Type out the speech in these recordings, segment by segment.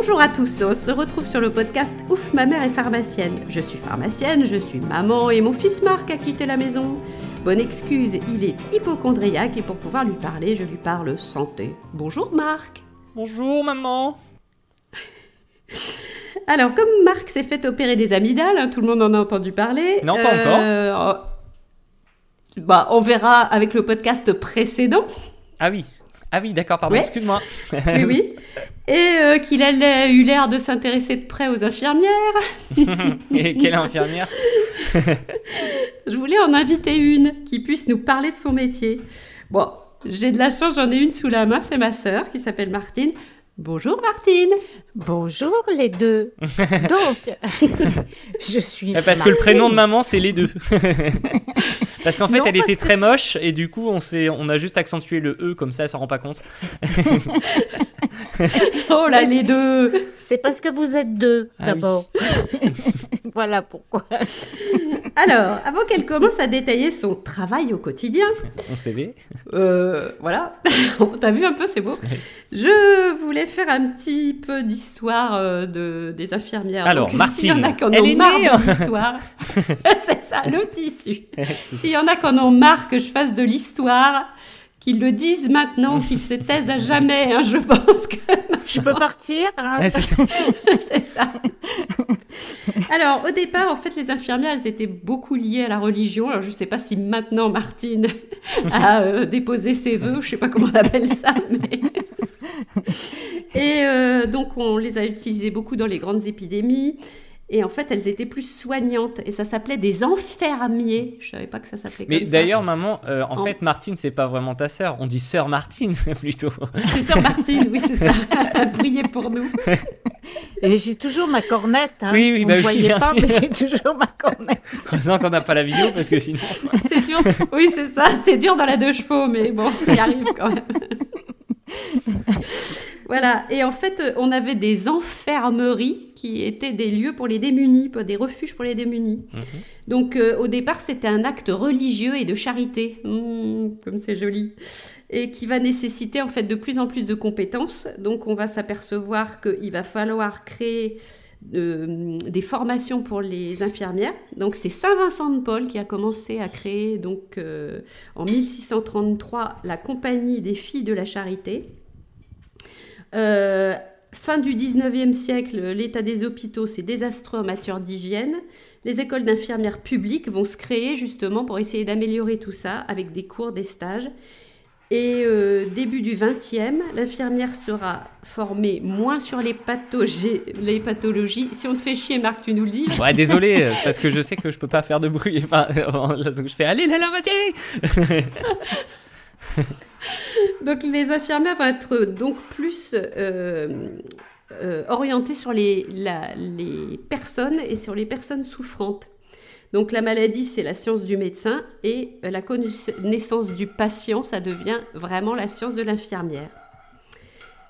Bonjour à tous, on se retrouve sur le podcast Ouf, ma mère est pharmacienne. Je suis pharmacienne, je suis maman et mon fils Marc a quitté la maison. Bonne excuse, il est hypochondriaque et pour pouvoir lui parler, je lui parle santé. Bonjour Marc. Bonjour maman. Alors, comme Marc s'est fait opérer des amygdales, hein, tout le monde en a entendu parler. Non, pas encore. Bah, on verra avec le podcast précédent. Ah oui. Ah oui, d'accord, pardon, Ouais. excuse-moi. Oui, oui. Et euh, qu'il a eu l'air de s'intéresser de près aux infirmières. Et quelle infirmière? Je voulais en inviter une qui puisse nous parler de son métier. Bon, j'ai de la chance, j'en ai une sous la main, c'est ma sœur qui s'appelle Martine. Bonjour Martine. Bonjour les deux. Donc, je suis. Parce que le prénom de maman, c'est les deux. Parce qu'en fait, Non, elle était que- très moche et du coup, on, s'est- on a juste accentué le E comme ça, elle s'en rend pas compte. Oh là, les deux. C'est parce que vous êtes deux, Ah d'abord. voilà pourquoi. Alors, avant qu'elle commence à détailler son travail au quotidien, Son CV. Euh, voilà, t'as vu un peu, c'est beau. Je voulais faire un petit peu d'histoire euh, de, des infirmières. Alors, Donc, Martine, s'il y en a en elle est marre née, de hein. c'est ça, le tissu. S'il y en a qui en ont marre que je fasse de l'histoire, qu'ils le disent maintenant, qu'ils se taisent à jamais, hein, je pense que Je peux partir hein Ouais, c'est ça. Alors, au départ, en fait, les infirmières, elles étaient beaucoup liées à la religion. Alors, je ne sais pas si maintenant Martine a euh, déposé ses vœux, je ne sais pas comment on appelle ça, mais... Et euh, donc, on les a utilisées beaucoup dans les grandes épidémies. Et en fait, elles étaient plus soignantes. Et ça s'appelait des enfermiers. Je ne savais pas que ça s'appelait comme Mais ça. d'ailleurs, maman, euh, en En- fait, Martine, c'est pas vraiment ta sœur. On dit sœur Martine plutôt. C'est sœur Martine, oui, c'est ça. Priez pour nous. Et j'ai toujours ma cornette. Hein. Oui, oui, vous bah ne oui, voyez pas, sûr. mais j'ai toujours ma cornette. Heureusement qu'on n'a pas la vidéo parce que sinon. C'est dur. Oui, c'est ça. C'est dur dans la deux chevaux, mais bon, on y arrive quand même. Voilà. Et en fait, euh, on avait des enfermeries qui étaient des lieux pour les démunis, des refuges pour les démunis. Donc, euh, au départ, c'était un acte religieux et de charité. Mmh, comme c'est joli. Et qui va nécessiter en fait de plus en plus de compétences. Donc, on va s'apercevoir qu'il va falloir créer euh, des formations pour les infirmières. Donc c'est Saint Vincent de Paul qui a commencé à créer donc euh, en 1633 la Compagnie des filles de la charité. Euh, fin du 19e siècle, l'état des hôpitaux c'est désastreux en matière d'hygiène. Les écoles d'infirmières publiques vont se créer justement pour essayer d'améliorer tout ça avec des cours, des stages. Et euh, début du 20e, l'infirmière sera formée moins sur les, pathologies. Si on te fait chier, Marc, tu nous le dis. Ouais, désolé, euh, parce que je sais que je peux pas faire de bruit. Enfin, donc je fais allez, là, là, vas-y Donc les infirmières vont être donc plus euh, euh, orientées sur les, personnes et sur les personnes souffrantes. Donc la maladie, c'est la science du médecin et la connaissance du patient, ça devient vraiment la science de l'infirmière.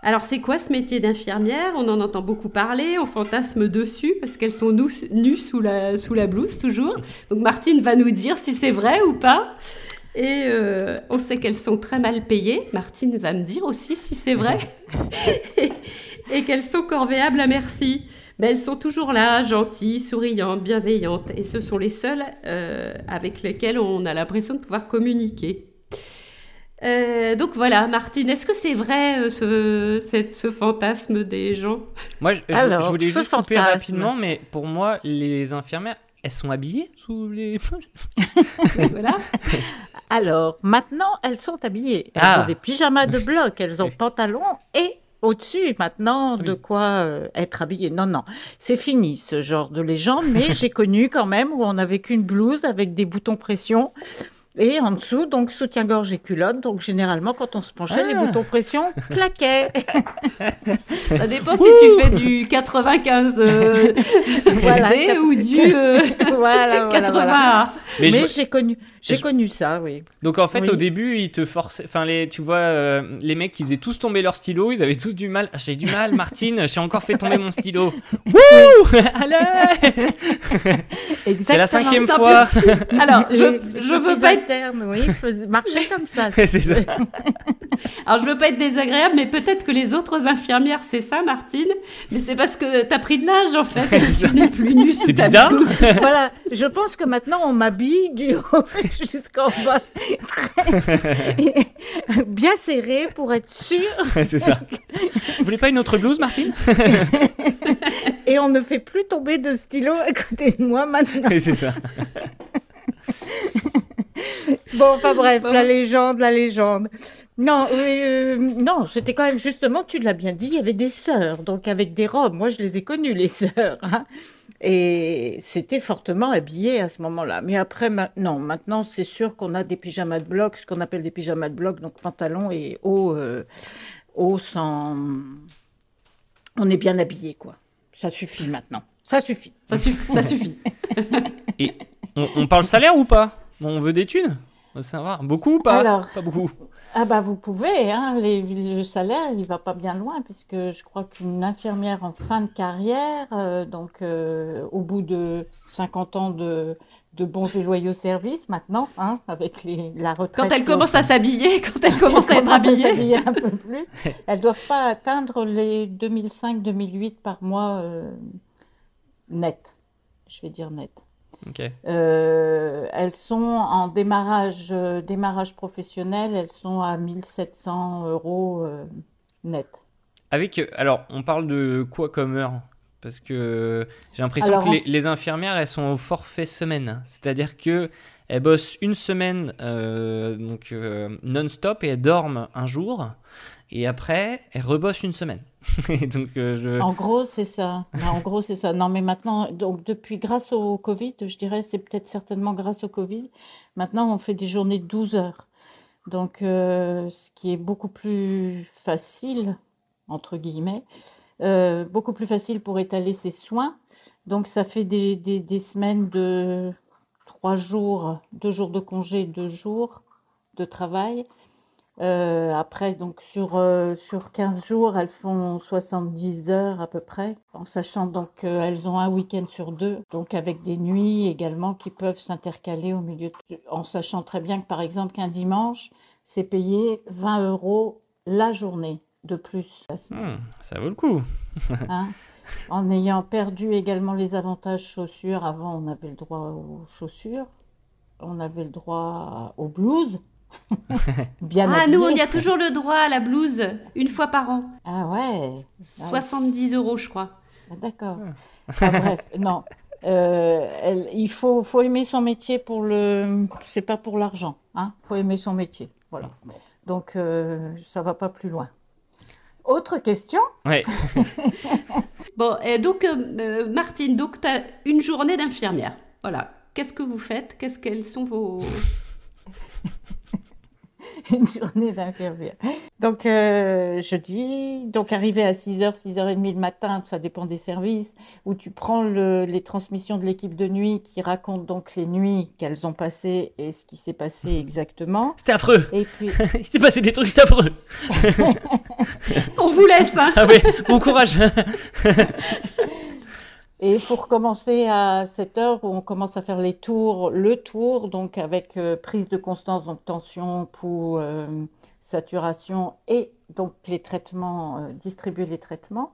Alors c'est quoi ce métier d'infirmière? On en entend beaucoup parler, on fantasme dessus parce qu'elles sont nues, sous la blouse toujours. Donc Martine va nous dire si c'est vrai ou pas. Et euh, on sait qu'elles sont très mal payées. Martine va me dire aussi si c'est vrai. et et qu'elles sont corvéables à merci. Mais elles sont toujours là, gentilles, souriantes, bienveillantes. Et ce sont les seules euh, avec lesquelles on a l'impression de pouvoir communiquer. Euh, donc voilà, Martine, est-ce que c'est vrai euh, ce, fantasme des gens? Moi, je, Alors, je voulais juste couper fantasme. rapidement, mais pour moi, les infirmières, elles sont habillées sous les. Voilà. Alors, maintenant, elles sont habillées. Elles Ah. ont des pyjamas de bloc, elles ont pantalon et au-dessus, maintenant, de quoi euh, être habillées. Non, non, c'est fini ce genre de légende, mais j'ai connu quand même où on n'avait qu'une blouse avec des boutons pression. Et en dessous, donc soutien-gorge et culotte. Donc généralement, quand on se penchait, les Ah. boutons pression claquaient. Ça dépend si tu fais du 95 euh, Voilà, ou du euh, voilà, voilà, 80 voilà. A. Mais Mais, je- j'ai connu, J'ai Je- connu ça, oui. Donc en fait, Oui. au début, ils te forçaient. Enfin, les, tu vois, euh, les mecs qui faisaient tous tomber leur stylo, ils avaient tous du mal. J'ai du mal, Martine, j'ai encore fait tomber mon stylo. Wouh Allez C'est la cinquième fois. Alors, je, Les- je les veux pas être, internes, oui, marchaient comme ça. C'est ça. alors je veux pas être désagréable, mais peut-être que les autres infirmières, c'est ça, Martine? Mais c'est parce que t'as pris de l'âge, en fait. Tu n'es plus nue C'est bizarre. voilà, je pense que maintenant on m'habille du haut jusqu'en bas, très- bien serré pour être sûr, c'est ça. Vous voulez pas une autre blouse, Martine et on ne fait plus tomber de stylo à côté de moi maintenant. C'est ça. Bon, enfin bref, la légende, la légende. Non, euh, non, c'était quand même justement, tu l'as bien dit, il y avait des sœurs, donc avec des robes. Moi, je les ai connues, les sœurs. hein. Et c'était fortement habillé à ce moment-là. Mais après, ma- non, maintenant, c'est sûr qu'on a des pyjamas de bloc, ce qu'on appelle des pyjamas de bloc, donc pantalon et haut, euh, haut sans. On est bien habillé, quoi. Ça suffit maintenant. Ça suffit. Ça suffit. Ça suffit. Et on, on parle salaire ou pas? On veut des thunes? Ça va. Beaucoup ou pas Alors. Pas beaucoup. Ah bah vous pouvez, hein, les- le salaire il va pas bien loin puisque je crois qu'une infirmière en fin de carrière, euh, donc euh, au bout de 50 ans de, de bons et loyaux services maintenant, hein, avec les, la retraite. Quand elle commence à s'habiller, quand elle commence à être commence habillée. s'habiller un peu plus, elles doivent pas atteindre les 2005-2008 par mois euh, net, je vais dire net. Euh, elles sont en démarrage, euh, démarrage professionnel, elles sont à 1700 euros euh, net. Avec, alors, on parle de quoi comme heure? Parce que j'ai l'impression que les, les infirmières, elles sont au forfait semaine. C'est-à-dire que elles bossent une semaine donc non-stop et elles dorment un jour. Et après, elles rebossent une semaine. donc, euh. En gros, c'est ça. En gros, c'est ça. Non, mais maintenant, donc depuis, grâce au Covid, je dirais, c'est peut-être certainement grâce au Covid, maintenant on fait des journées de 12 heures. Donc, euh, ce qui est beaucoup plus facile, entre guillemets, euh, beaucoup plus facile pour étaler ses soins. Donc, ça fait des, des, des semaines de trois jours, deux jours de congé, deux jours de travail. Euh, après, donc sur, euh, sur 15 jours, elles font 70 heures à peu près, en sachant donc qu'elles ont un week-end sur deux, donc avec des nuits également qui peuvent s'intercaler au milieu, de- en sachant très bien que par exemple qu'un dimanche, c'est payé 20 euros la journée de plus. Hmm, ça vaut le coup. hein? En ayant perdu également les avantages chaussures, avant on avait le droit aux chaussures, on avait le droit aux blouses. Bien Ah, nous, on y a toujours le droit à la blouse, une fois par an. Ah ouais, 70 euros, je crois. ah, d'accord. Enfin, bref, non. Euh, elle- il faut, faut aimer son métier pour le. C'est pas pour l'argent, hein. Faut aimer son métier, voilà. Donc euh, ça va pas plus loin. Autre question? Ouais. Bon, et donc, euh, euh, Martine, donc tu as une journée d'infirmière. Voilà. Qu'est-ce que vous faites? Qu'est-ce qu'elles sont vos... une journée d'infirmière. Donc, euh, je dis, donc arrivé à 6h, 6h30 le matin, ça dépend des services, où tu prends le- les transmissions de l'équipe de nuit qui racontent donc les nuits qu'elles ont passées et ce qui s'est passé exactement. C'était affreux. Et puis, Il s'est passé des trucs affreux. On vous laisse, hein Ah ouais, bon courage. Et pour commencer à cette heure où on commence à faire les tours, le tour, donc avec euh, prise de constance, donc tension, pouls, euh, saturation et donc les traitements, euh, distribuer les traitements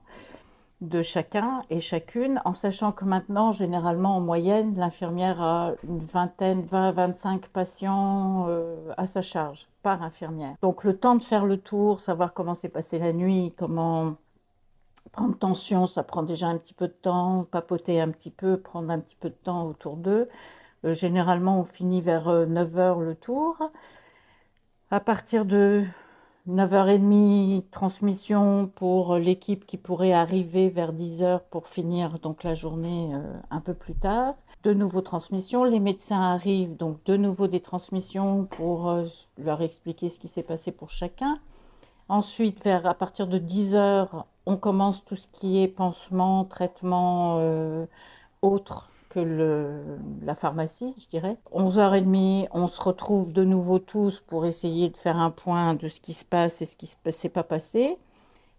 de chacun et chacune, en sachant que maintenant, généralement, en moyenne, l'infirmière a une vingtaine, 20, 25 patients à sa charge par infirmière. Donc le temps de faire le tour, savoir comment s'est passée la nuit, comment Prendre tension, ça prend déjà un petit peu de temps. Papoter un petit peu, prendre un petit peu de temps autour d'eux. Euh, généralement, on finit vers 9h le tour. À partir de 9h30, transmission pour l'équipe qui pourrait arriver vers 10h pour finir donc la journée euh, un peu plus tard. De nouveau transmission, les médecins arrivent, donc de nouveau des transmissions pour euh, leur expliquer ce qui s'est passé pour chacun. Ensuite, vers, à partir de 10 heures, on commence tout ce qui est pansement, traitement euh, autre que la pharmacie, je dirais. 11h30, on se retrouve de nouveau tous pour essayer de faire un point de ce qui se passe et ce qui ne s'est pas passé.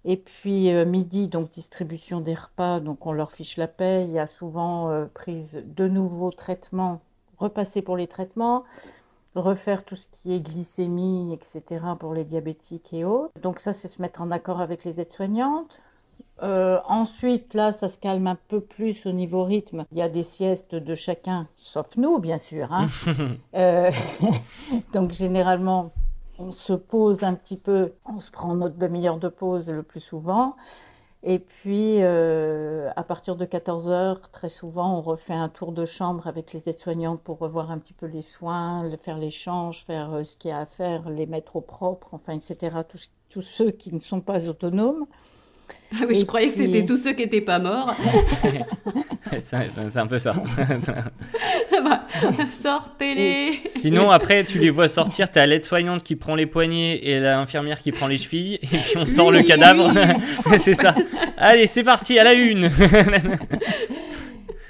Et puis euh, midi, donc distribution des repas, donc on leur fiche la paix. Il y a souvent euh, prise de nouveaux traitements, repasser pour les traitements, refaire tout ce qui est glycémie, etc. pour les diabétiques et autres. Donc ça, c'est se mettre en accord avec les aides-soignantes. Euh, ensuite, là, ça se calme un peu plus au niveau rythme. Il y a des siestes de chacun, sauf nous, bien sûr. Hein. Euh, donc, généralement, on se pose un petit peu, on se prend notre demi-heure de pause le plus souvent. Et puis, euh, à partir de 14 heures, très souvent, on refait un tour de chambre avec les aides-soignantes pour revoir un petit peu les soins, faire l'échange, faire ce qu'il y a à faire, les mettre au propre, enfin, etc. Tous, tous ceux qui ne sont pas autonomes. Ah oui, je croyais que c'était tous ceux qui n'étaient pas morts. c'est un peu ça. bah, Sortez-les Sinon, après, tu les vois sortir, t'as l'aide-soignante qui prend les poignets et l'infirmière qui prend les chevilles, et puis on sort le cadavre. c'est ça. Allez, c'est parti, à la une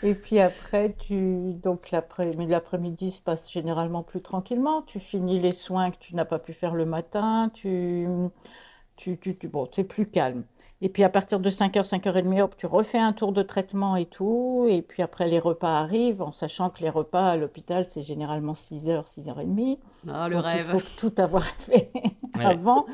Et puis après, tu... donc l'après-midi se passe généralement plus tranquillement. Tu finis les soins que tu n'as pas pu faire le matin. Tu, tu, tu, tu... bon, c'est plus calme. Et puis à partir de 5h, 5h30, hop, tu refais un tour de traitement et tout. Et puis après, les repas arrivent, en sachant que les repas à l'hôpital, c'est généralement 6h, 6h30. Ah, le rêve. Il faut tout avoir fait avant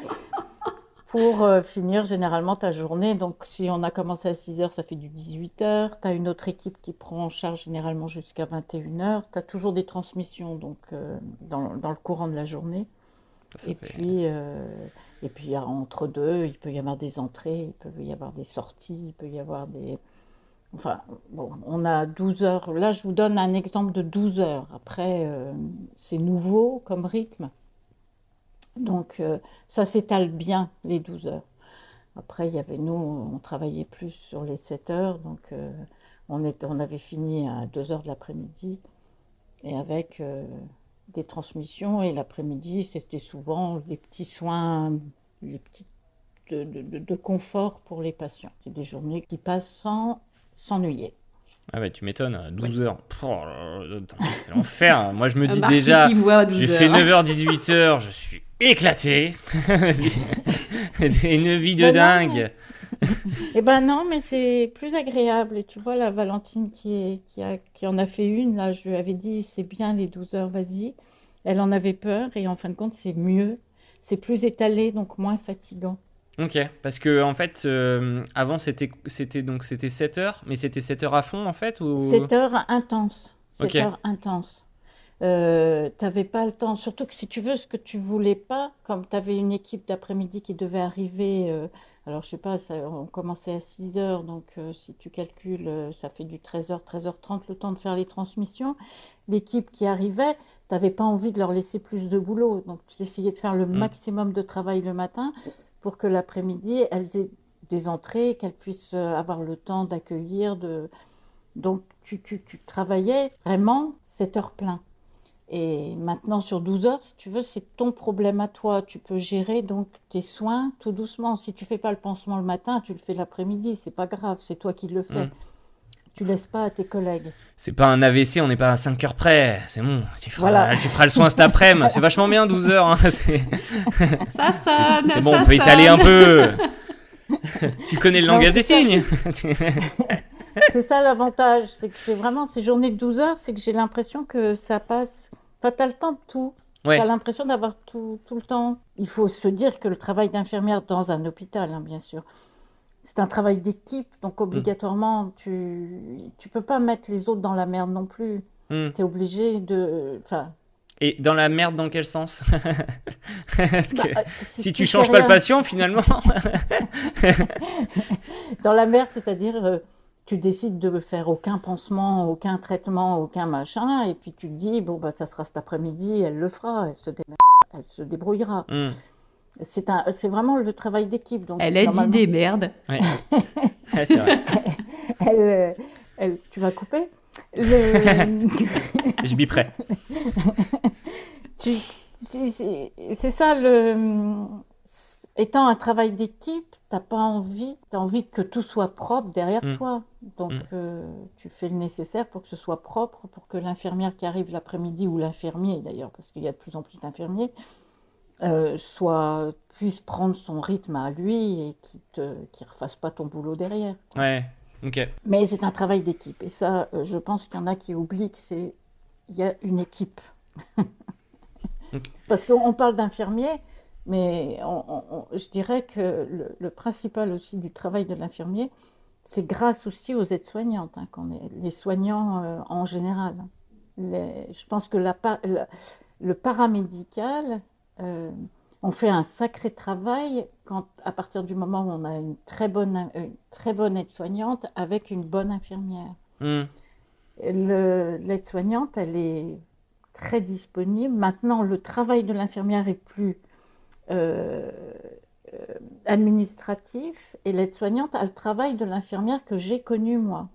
pour euh, finir généralement ta journée. Donc si on a commencé à 6h, ça fait du 18h. Tu as une autre équipe qui prend en charge généralement jusqu'à 21h. Tu as toujours des transmissions donc, euh, dans, dans, le courant de la journée. Ça, et puis... Euh, et puis entre deux, il peut y avoir des entrées, il peut y avoir des sorties, il peut y avoir des... Enfin, bon, on a 12 heures. Là, je vous donne un exemple de 12 heures. Après, euh, c'est nouveau comme rythme. Donc, euh, ça s'étale bien, les 12 heures. Après, il y avait nous, on travaillait plus sur les 7 heures. Donc, euh, on, était, on avait fini à 2 heures de l'après-midi. Et avec des transmissions et l'après-midi, c'était souvent les petits soins, les petits de, de, de confort pour les patients. C'est des journées qui passent sans s'ennuyer. Ah bah tu m'étonnes, 12 heures. c'est l'enfer. Moi je me dis déjà, j'ai fait 9h, 18h, je suis éclaté. j'ai une vie de dingue. Eh ben non, mais c'est plus agréable. Et tu vois, la Valentine qui, est, qui, a, qui en a fait une, là, je lui avais dit, c'est bien les 12 heures, vas-y. Elle en avait peur et en fin de compte, c'est mieux. C'est plus étalé, donc moins fatigant. Ok, parce que en fait, euh, avant c'était c'était donc c'était 7 heures, mais c'était 7 heures à fond en fait ou? 7 heures intenses. 7 heures intenses. Euh, t'avais pas le temps, surtout que si tu veux ce que tu voulais pas, comme tu avais une équipe d'après-midi qui devait arriver euh, alors, je sais pas, ça, on commençait à 6 heures, donc euh, si tu calcules, ça fait du 13h, 13h30 le temps de faire les transmissions. L'équipe qui arrivait, tu n'avais pas envie de leur laisser plus de boulot. Donc, tu essayais de faire le mm. maximum de travail le matin pour que l'après-midi, elles aient des entrées, qu'elles puissent avoir le temps d'accueillir. De... Donc, tu, tu, tu travaillais vraiment 7 heures plein. Et maintenant, sur 12 heures, si tu veux, c'est ton problème à toi. Tu peux gérer donc tes soins tout doucement. Si tu fais pas le pansement le matin, tu le fais l'après-midi. C'est pas grave, c'est toi qui le fais. Mm. Tu laisses pas à tes collègues. C'est pas un AVC, on n'est pas à 5 heures près. C'est bon, tu feras, tu feras le soin cet après-midi. C'est vachement bien 12 heures. Hein. Ça sonne. C'est bon, on peut étaler un peu. tu connais le langage des signes. C'est ça l'avantage. C'est que c'est vraiment ces journées de 12 heures, c'est que j'ai l'impression que ça passe tu as le temps de tout. Tu as l'impression d'avoir tout, tout, le temps. Il faut se dire que le travail d'infirmière dans un hôpital, hein, bien sûr, c'est un travail d'équipe. Donc, obligatoirement, tu ne peux pas mettre les autres dans la merde non plus. Hmm. Tu es obligé de. Enfin, et dans la merde, dans quel sens? Parce que bah, euh, si, tu, changes pas le patient, finalement. dans la merde, c'est-à-dire, euh, tu décides de faire aucun pansement, aucun traitement, aucun machin, et puis tu te dis, bon, bah, ça sera cet après-midi, elle le fera, elle se, elle se débrouillera. Hmm. C'est, un, c'est vraiment le travail d'équipe. Donc, elle a dit des merdes. Ouais. c'est vrai. Elle, elle, tu vas couper Je biperai. tu, c'est, c'est ça, le, étant un travail d'équipe, t'as pas envie, tu as envie que tout soit propre derrière Mm. toi. Donc, Mm. euh, tu fais le nécessaire pour que ce soit propre, pour que l'infirmière qui arrive l'après-midi, ou l'infirmier d'ailleurs, parce qu'il y a de plus en plus d'infirmiers, euh, soit, puisse prendre son rythme à lui et qui te, qui refasse pas ton boulot derrière. Ouais, ok. Mais c'est un travail d'équipe. Et ça, euh, je pense qu'il y en a qui oublient que c'est, il y a une équipe. Parce qu'on on parle d'infirmiers, mais on- on- on- je dirais que le, le principal aussi du travail de l'infirmier, c'est grâce aussi aux aides-soignantes, hein, qu'on est, les soignants euh, en général. Les- je pense que la, pa- la- le paramédical, euh, on fait un sacré travail quand, à partir du moment où on a une très bonne, une très bonne aide-soignante avec une bonne infirmière. Hmm. L'aide-soignante, elle est très disponible. Maintenant, le travail de l'infirmière est plus euh, euh, administratif et l'aide-soignante a le travail de l'infirmière que j'ai connu moi.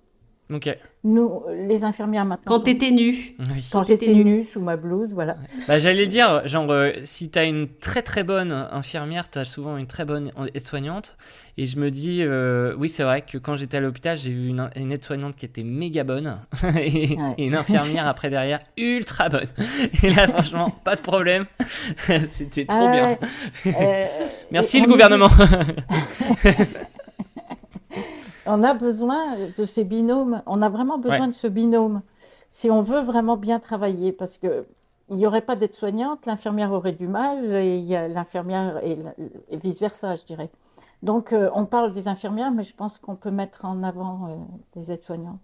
Ok. Nous, les infirmières maintenant. Quand sont- t'étais nu. Oui. quand t'étais j'étais nue. nue sous ma blouse, voilà. Bah, j'allais dire, genre, euh, si t'as une très très bonne infirmière, t'as souvent une très bonne aide-soignante. Et je me dis, euh, oui, c'est vrai que quand j'étais à l'hôpital, j'ai vu une, une aide-soignante qui était méga bonne et, Ouais. et une infirmière après derrière ultra bonne. Et là, franchement, pas de problème. C'était trop bien. Euh, Merci le est- gouvernement. On a besoin de ces binômes, on a vraiment besoin Ouais. de ce binôme si on veut vraiment bien travailler parce que il n'y aurait pas d'aide-soignante, l'infirmière aurait du mal et l'infirmière et, et vice-versa, je dirais. Donc euh, on parle des infirmières, mais je pense qu'on peut mettre en avant euh, des aides-soignantes,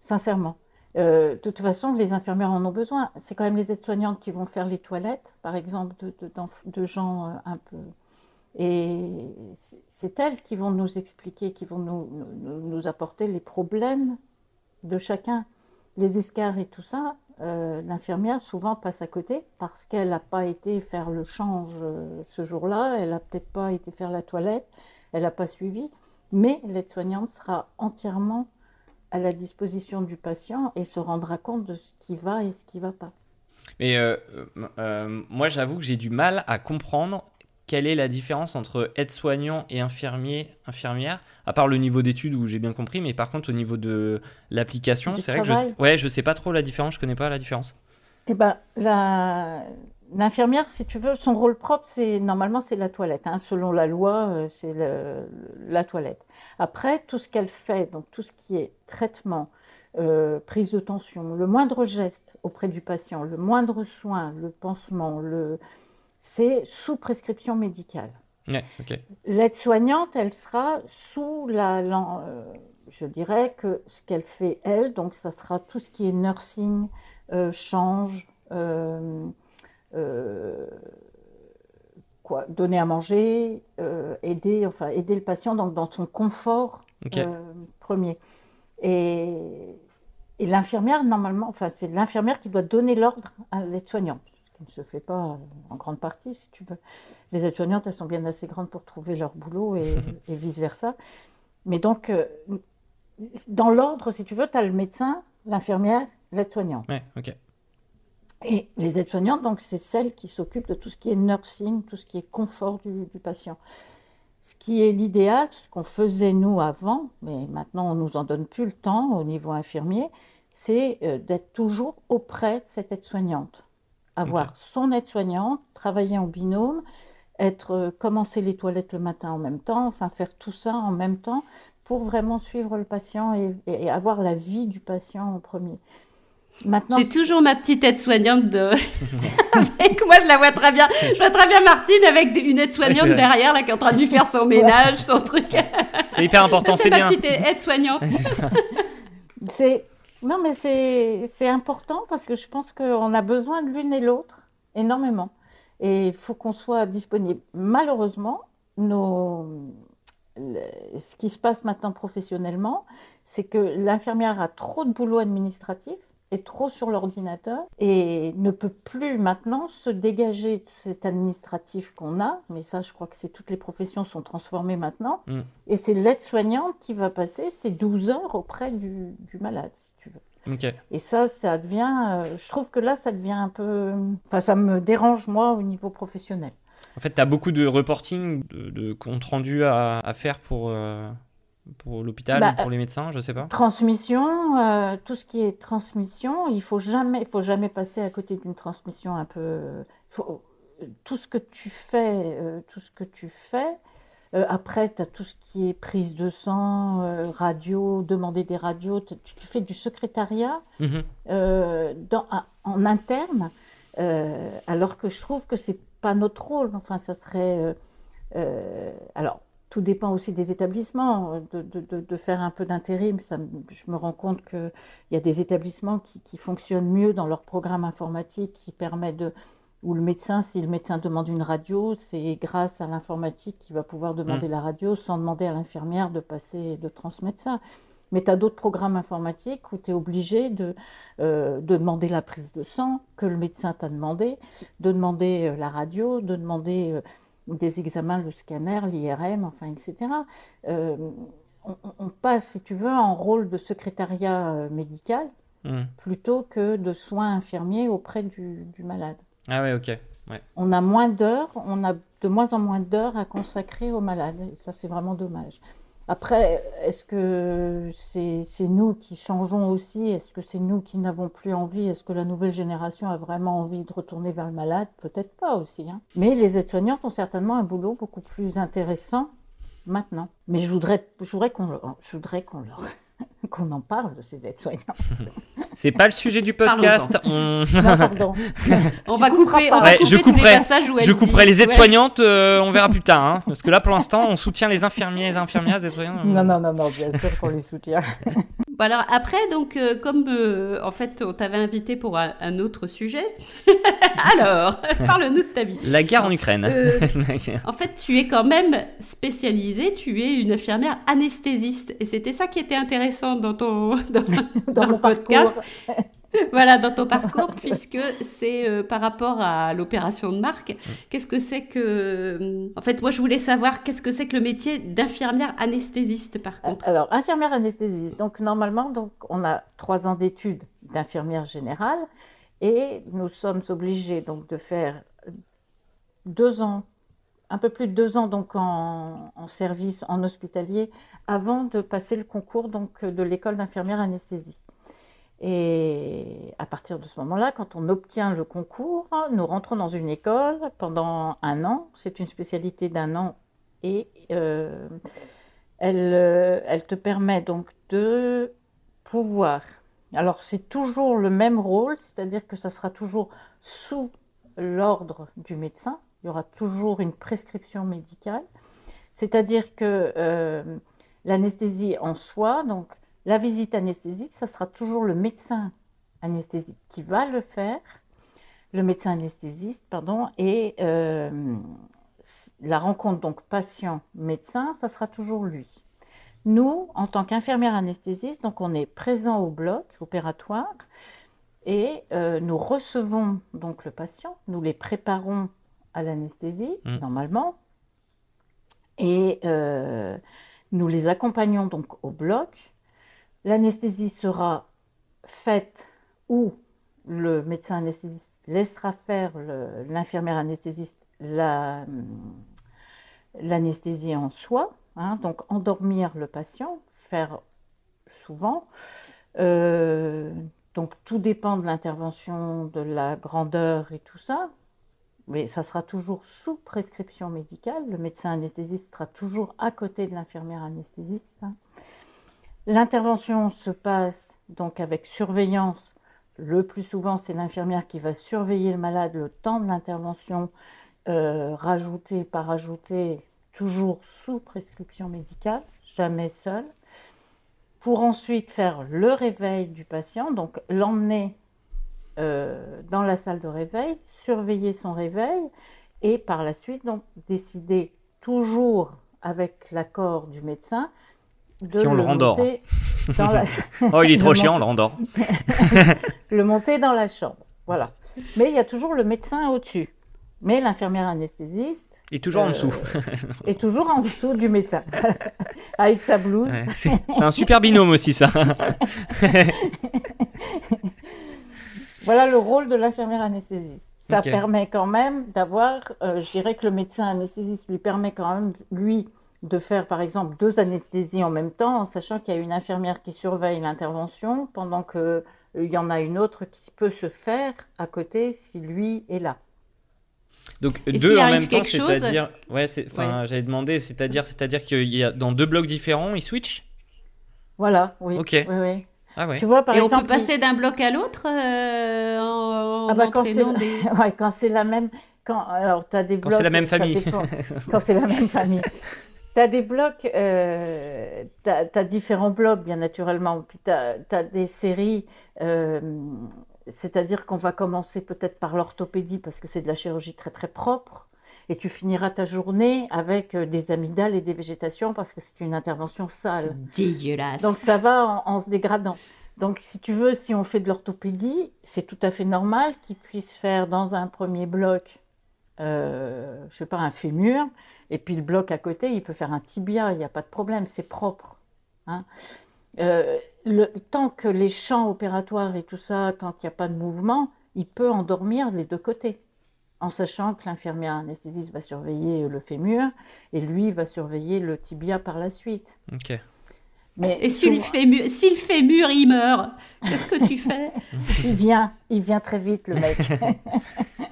sincèrement. Euh, de toute façon, les infirmières en ont besoin. C'est quand même les aides-soignantes qui vont faire les toilettes, par exemple, de, de- d'enf- de gens euh, un peu et c'est- elles qui vont nous expliquer, qui vont nous, nous- apporter les problèmes de chacun. Les escarres et tout ça, euh, l'infirmière souvent passe à côté parce qu'elle n'a pas été faire le change euh, ce jour-là, elle n'a peut-être pas été faire la toilette, elle n'a pas suivi, mais l'aide-soignante sera entièrement à la disposition du patient et se rendra compte de ce qui va et ce qui ne va pas. Mais euh, moi, j'avoue que j'ai du mal à comprendre quelle est la différence entre aide-soignant et infirmier, infirmière, à part le niveau d'études où j'ai bien compris, mais par contre au niveau de l'application, c'est vrai que je, ouais, je sais pas trop la différence, je connais pas la différence. Eh ben, la- l'infirmière, si tu veux, son rôle propre, c'est normalement c'est la toilette. hein. Selon la loi, euh, c'est la toilette. Après, tout ce qu'elle fait, donc tout ce qui est traitement, euh, prise de tension, le moindre geste auprès du patient, le moindre soin, le pansement, le... c'est sous prescription médicale. Ouais. L'aide-soignante, elle sera sous la, euh, je dirais que ce qu'elle fait elle, donc ça sera tout ce qui est nursing, euh, change, euh, quoi, donner à manger, aider, enfin aider le patient donc dans son confort premier. Et, et l'infirmière, normalement, enfin c'est l'infirmière qui doit donner l'ordre à l'aide-soignante, qui ne se fait pas en grande partie, si tu veux. Les aides-soignantes, elles sont bien assez grandes pour trouver leur boulot et, et vice-versa. Mais donc, euh, dans l'ordre, si tu veux, tu as le médecin, l'infirmière, l'aide-soignante. Ouais, ok. Et les aides-soignantes, donc, c'est celles qui s'occupent de tout ce qui est nursing, tout ce qui est confort du, du patient. Ce qui est l'idéal, ce qu'on faisait nous avant, mais maintenant on nous en donne plus le temps au niveau infirmier, c'est euh, d'être toujours auprès de cette aide-soignante. Avoir son aide-soignante, travailler en binôme, être, euh, commencer les toilettes le matin en même temps, enfin faire tout ça en même temps pour vraiment suivre le patient et, et- et avoir la vie du patient en premier. Maintenant, J'ai toujours ma petite aide-soignante de... avec moi, je la vois très bien. Je vois très bien Martine avec une aide-soignante derrière là, qui est en train de lui faire son ménage, son truc. C'est hyper important, C'est c'est ma bien. petite aide-soignante. Ouais. C'est non, mais c'est important parce que je pense qu'on a besoin de l'une et l'autre énormément. Et il faut qu'on soit disponible. Malheureusement, ce qui se passe maintenant professionnellement, c'est que l'infirmière a trop de boulot administratif est trop sur l'ordinateur et ne peut plus maintenant se dégager de cet administratif qu'on a. Mais ça, je crois que c'est toutes les professions sont transformées maintenant. Mm. Et c'est l'aide-soignante qui va passer ses 12 heures auprès du, du malade, si tu veux. Et ça, ça devient, euh, je trouve que là, ça devient un peu, enfin, ça me dérange moi au niveau professionnel. En fait, tu as beaucoup de reporting, de, rendus à, à faire pour, euh, pour l'hôpital Bah, ou pour les médecins, je sais pas. Transmission, euh, tout ce qui est transmission, il faut jamais, il faut jamais passer à côté d'une transmission un peu. faut- tout ce que tu fais, euh, tout ce que tu fais. euh, après, tu as tout ce qui est prise de sang, euh, radio, demander des radios. Tu, tu fais du secrétariat Mhm. euh, dans- à- en interne, euh, alors que je trouve que c'est pas notre rôle. Enfin, ça serait. euh, euh, alors, tout dépend aussi des établissements, de, de- de- de faire un peu d'intérim. Je me rends compte qu'il y a des établissements qui, qui fonctionnent mieux dans leur programme informatique, qui permet de. Où le médecin, si le médecin demande une radio, c'est grâce à l'informatique qu'il va pouvoir demander la radio sans demander à l'infirmière de passer, de transmettre ça. Mais tu as d'autres programmes informatiques où tu es obligé de, euh, de demander la prise de sang que le médecin t'a demandé, de demander euh, la radio, de demander euh, des examens, le scanner, l'IRM, enfin, etc. Euh, on, on passe, si tu veux, en rôle de secrétariat euh, médical Mhm. plutôt que de soins infirmiers auprès du, du malade. Ah ouais, ok. Ouais. On a moins d'heures, on a de moins en moins d'heures à consacrer aux malades. Et ça, c'est vraiment dommage. Après, est-ce que c'est nous qui changeons aussi? Est-ce que c'est nous qui n'avons plus envie? Est-ce que la nouvelle génération a vraiment envie de retourner vers le malade? Peut-être pas aussi, hein. Mais les aides-soignantes ont certainement un boulot beaucoup plus intéressant maintenant. Mais je voudrais, je voudrais qu'on qu'on leur- qu'on en parle de ces aides-soignantes. C'est pas le sujet du podcast. On... Non, pardon. On va couper, on va Ouais, couper je tous les couperai. où elle Je dit- couperai les Ouais. aides-soignantes, euh, on verra plus tard. hein. parce que là, pour l'instant, on soutient les infirmiers, les infirmières, les aides-soignants. Non, non, non, non, bien sûr qu'on les soutient. Bon, alors après, donc, euh, comme euh, en fait, on t'avait invité pour un, un autre sujet, alors, parle-nous de ta vie. La guerre en Ukraine. Euh. En fait, tu es quand même spécialisée, tu es une infirmière anesthésiste. Et c'était ça qui était intéressant dans ton, dans, Dans dans mon le podcast. parcours. Voilà, dans ton parcours, puisque c'est euh, par rapport à l'opération de Marc. Qu'est-ce que c'est que. euh, En fait, moi, je voulais savoir qu'est-ce que c'est que le métier d'infirmière anesthésiste, par contre. Alors, infirmière anesthésiste. Donc, normalement, donc, on a trois ans d'études d'infirmière générale et nous sommes obligés donc, de faire deux ans, un peu plus de deux ans donc, en, en service, en hospitalier, avant de passer le concours donc, de l'école d'infirmière anesthésie. Et à partir de ce moment-là, quand on obtient le concours, nous rentrons dans une école pendant un an. C'est une spécialité d'un an et euh, elle, euh, elle te permet donc de pouvoir. Alors, c'est toujours le même rôle, c'est-à-dire que ça sera toujours sous l'ordre du médecin. Il y aura toujours une prescription médicale. C'est-à-dire que euh, l'anesthésie en soi, donc la visite anesthésique, ça sera toujours le médecin anesthésiste qui va le faire, le médecin anesthésiste, pardon, et euh, la rencontre donc patient-médecin, ça sera toujours lui. Nous, en tant qu'infirmière anesthésiste, donc on est présent au bloc opératoire et euh, nous recevons donc le patient, nous les préparons à l'anesthésie Mm. normalement et euh, nous les accompagnons donc au bloc. L'anesthésie sera faite ou le médecin anesthésiste laissera faire l'infirmière anesthésiste la- l'anesthésie en soi, hein, donc endormir le patient, faire souvent. Euh, donc tout dépend de l'intervention, de la grandeur et tout ça, mais ça sera toujours sous prescription médicale. Le médecin anesthésiste sera toujours à côté de l'infirmière anesthésiste. hein. L'intervention se passe donc avec surveillance. Le plus souvent, c'est l'infirmière qui va surveiller le malade le temps de l'intervention, euh, rajouter, pas rajouter, toujours sous prescription médicale, jamais seul, pour ensuite faire le réveil du patient, donc l'emmener euh, dans la salle de réveil, surveiller son réveil et par la suite donc décider toujours avec l'accord du médecin de Si on le rendort. monter la- Oh, il est trop Le chiant, on menton. le rendort. le monter dans la chambre. Voilà. Mais il y a toujours le médecin au-dessus. Mais l'infirmière anesthésiste est toujours en Euh, dessous. est toujours en dessous du médecin, avec sa blouse. Ouais, c'est un super binôme aussi, ça. Voilà le rôle de l'infirmière anesthésiste. ça permet quand même d'avoir, euh, je dirais que le médecin anesthésiste lui permet quand même, lui, de faire par exemple deux anesthésies en même temps, en sachant qu'il y a une infirmière qui surveille l'intervention, pendant que euh, il y en a une autre qui peut se faire à côté si lui est là. Donc Et deux en même temps, c'est-à-dire, ouais, enfin, j'avais demandé, c'est-à-dire, c'est-à-dire qu'il y a dans deux blocs différents, ils switchent? Voilà, oui. Ok. Oui, oui. Ah ouais. Tu vois, par Et exemple, on peut passer d'un bloc à l'autre euh, en, en Ah bah, quand c'est des... ouais, quand c'est la même quand alors tu as des Quand blocs c'est la même famille. dépend. quand c'est la même famille tu as des blocs euh, tu as, différents blocs bien naturellement puis tu as, des séries euh, c'est-à-dire qu'on va commencer peut-être par l'orthopédie parce que c'est de la chirurgie très très propre et tu finiras ta journée avec euh, des amygdales et des végétations parce que c'est une intervention sale. Dégueulasse. Donc ça va en, en se dégradant. Donc si tu veux, si on fait de l'orthopédie, c'est tout à fait normal qu'ils puissent faire dans un premier bloc, euh, je sais pas, un fémur, et puis le bloc à côté, il peut faire un tibia, il n'y a pas de problème, c'est propre. hein. Euh, le, tant que les champs opératoires et tout ça, tant qu'il n'y a pas de mouvement, il peut endormir les deux côtés, en sachant que l'infirmière anesthésiste va surveiller le fémur et lui va surveiller le tibia par la suite. Ok. Mais Et si le, fémur, si le fémur, il meurt, qu'est-ce que tu fais? Il vient, il vient très vite le mec.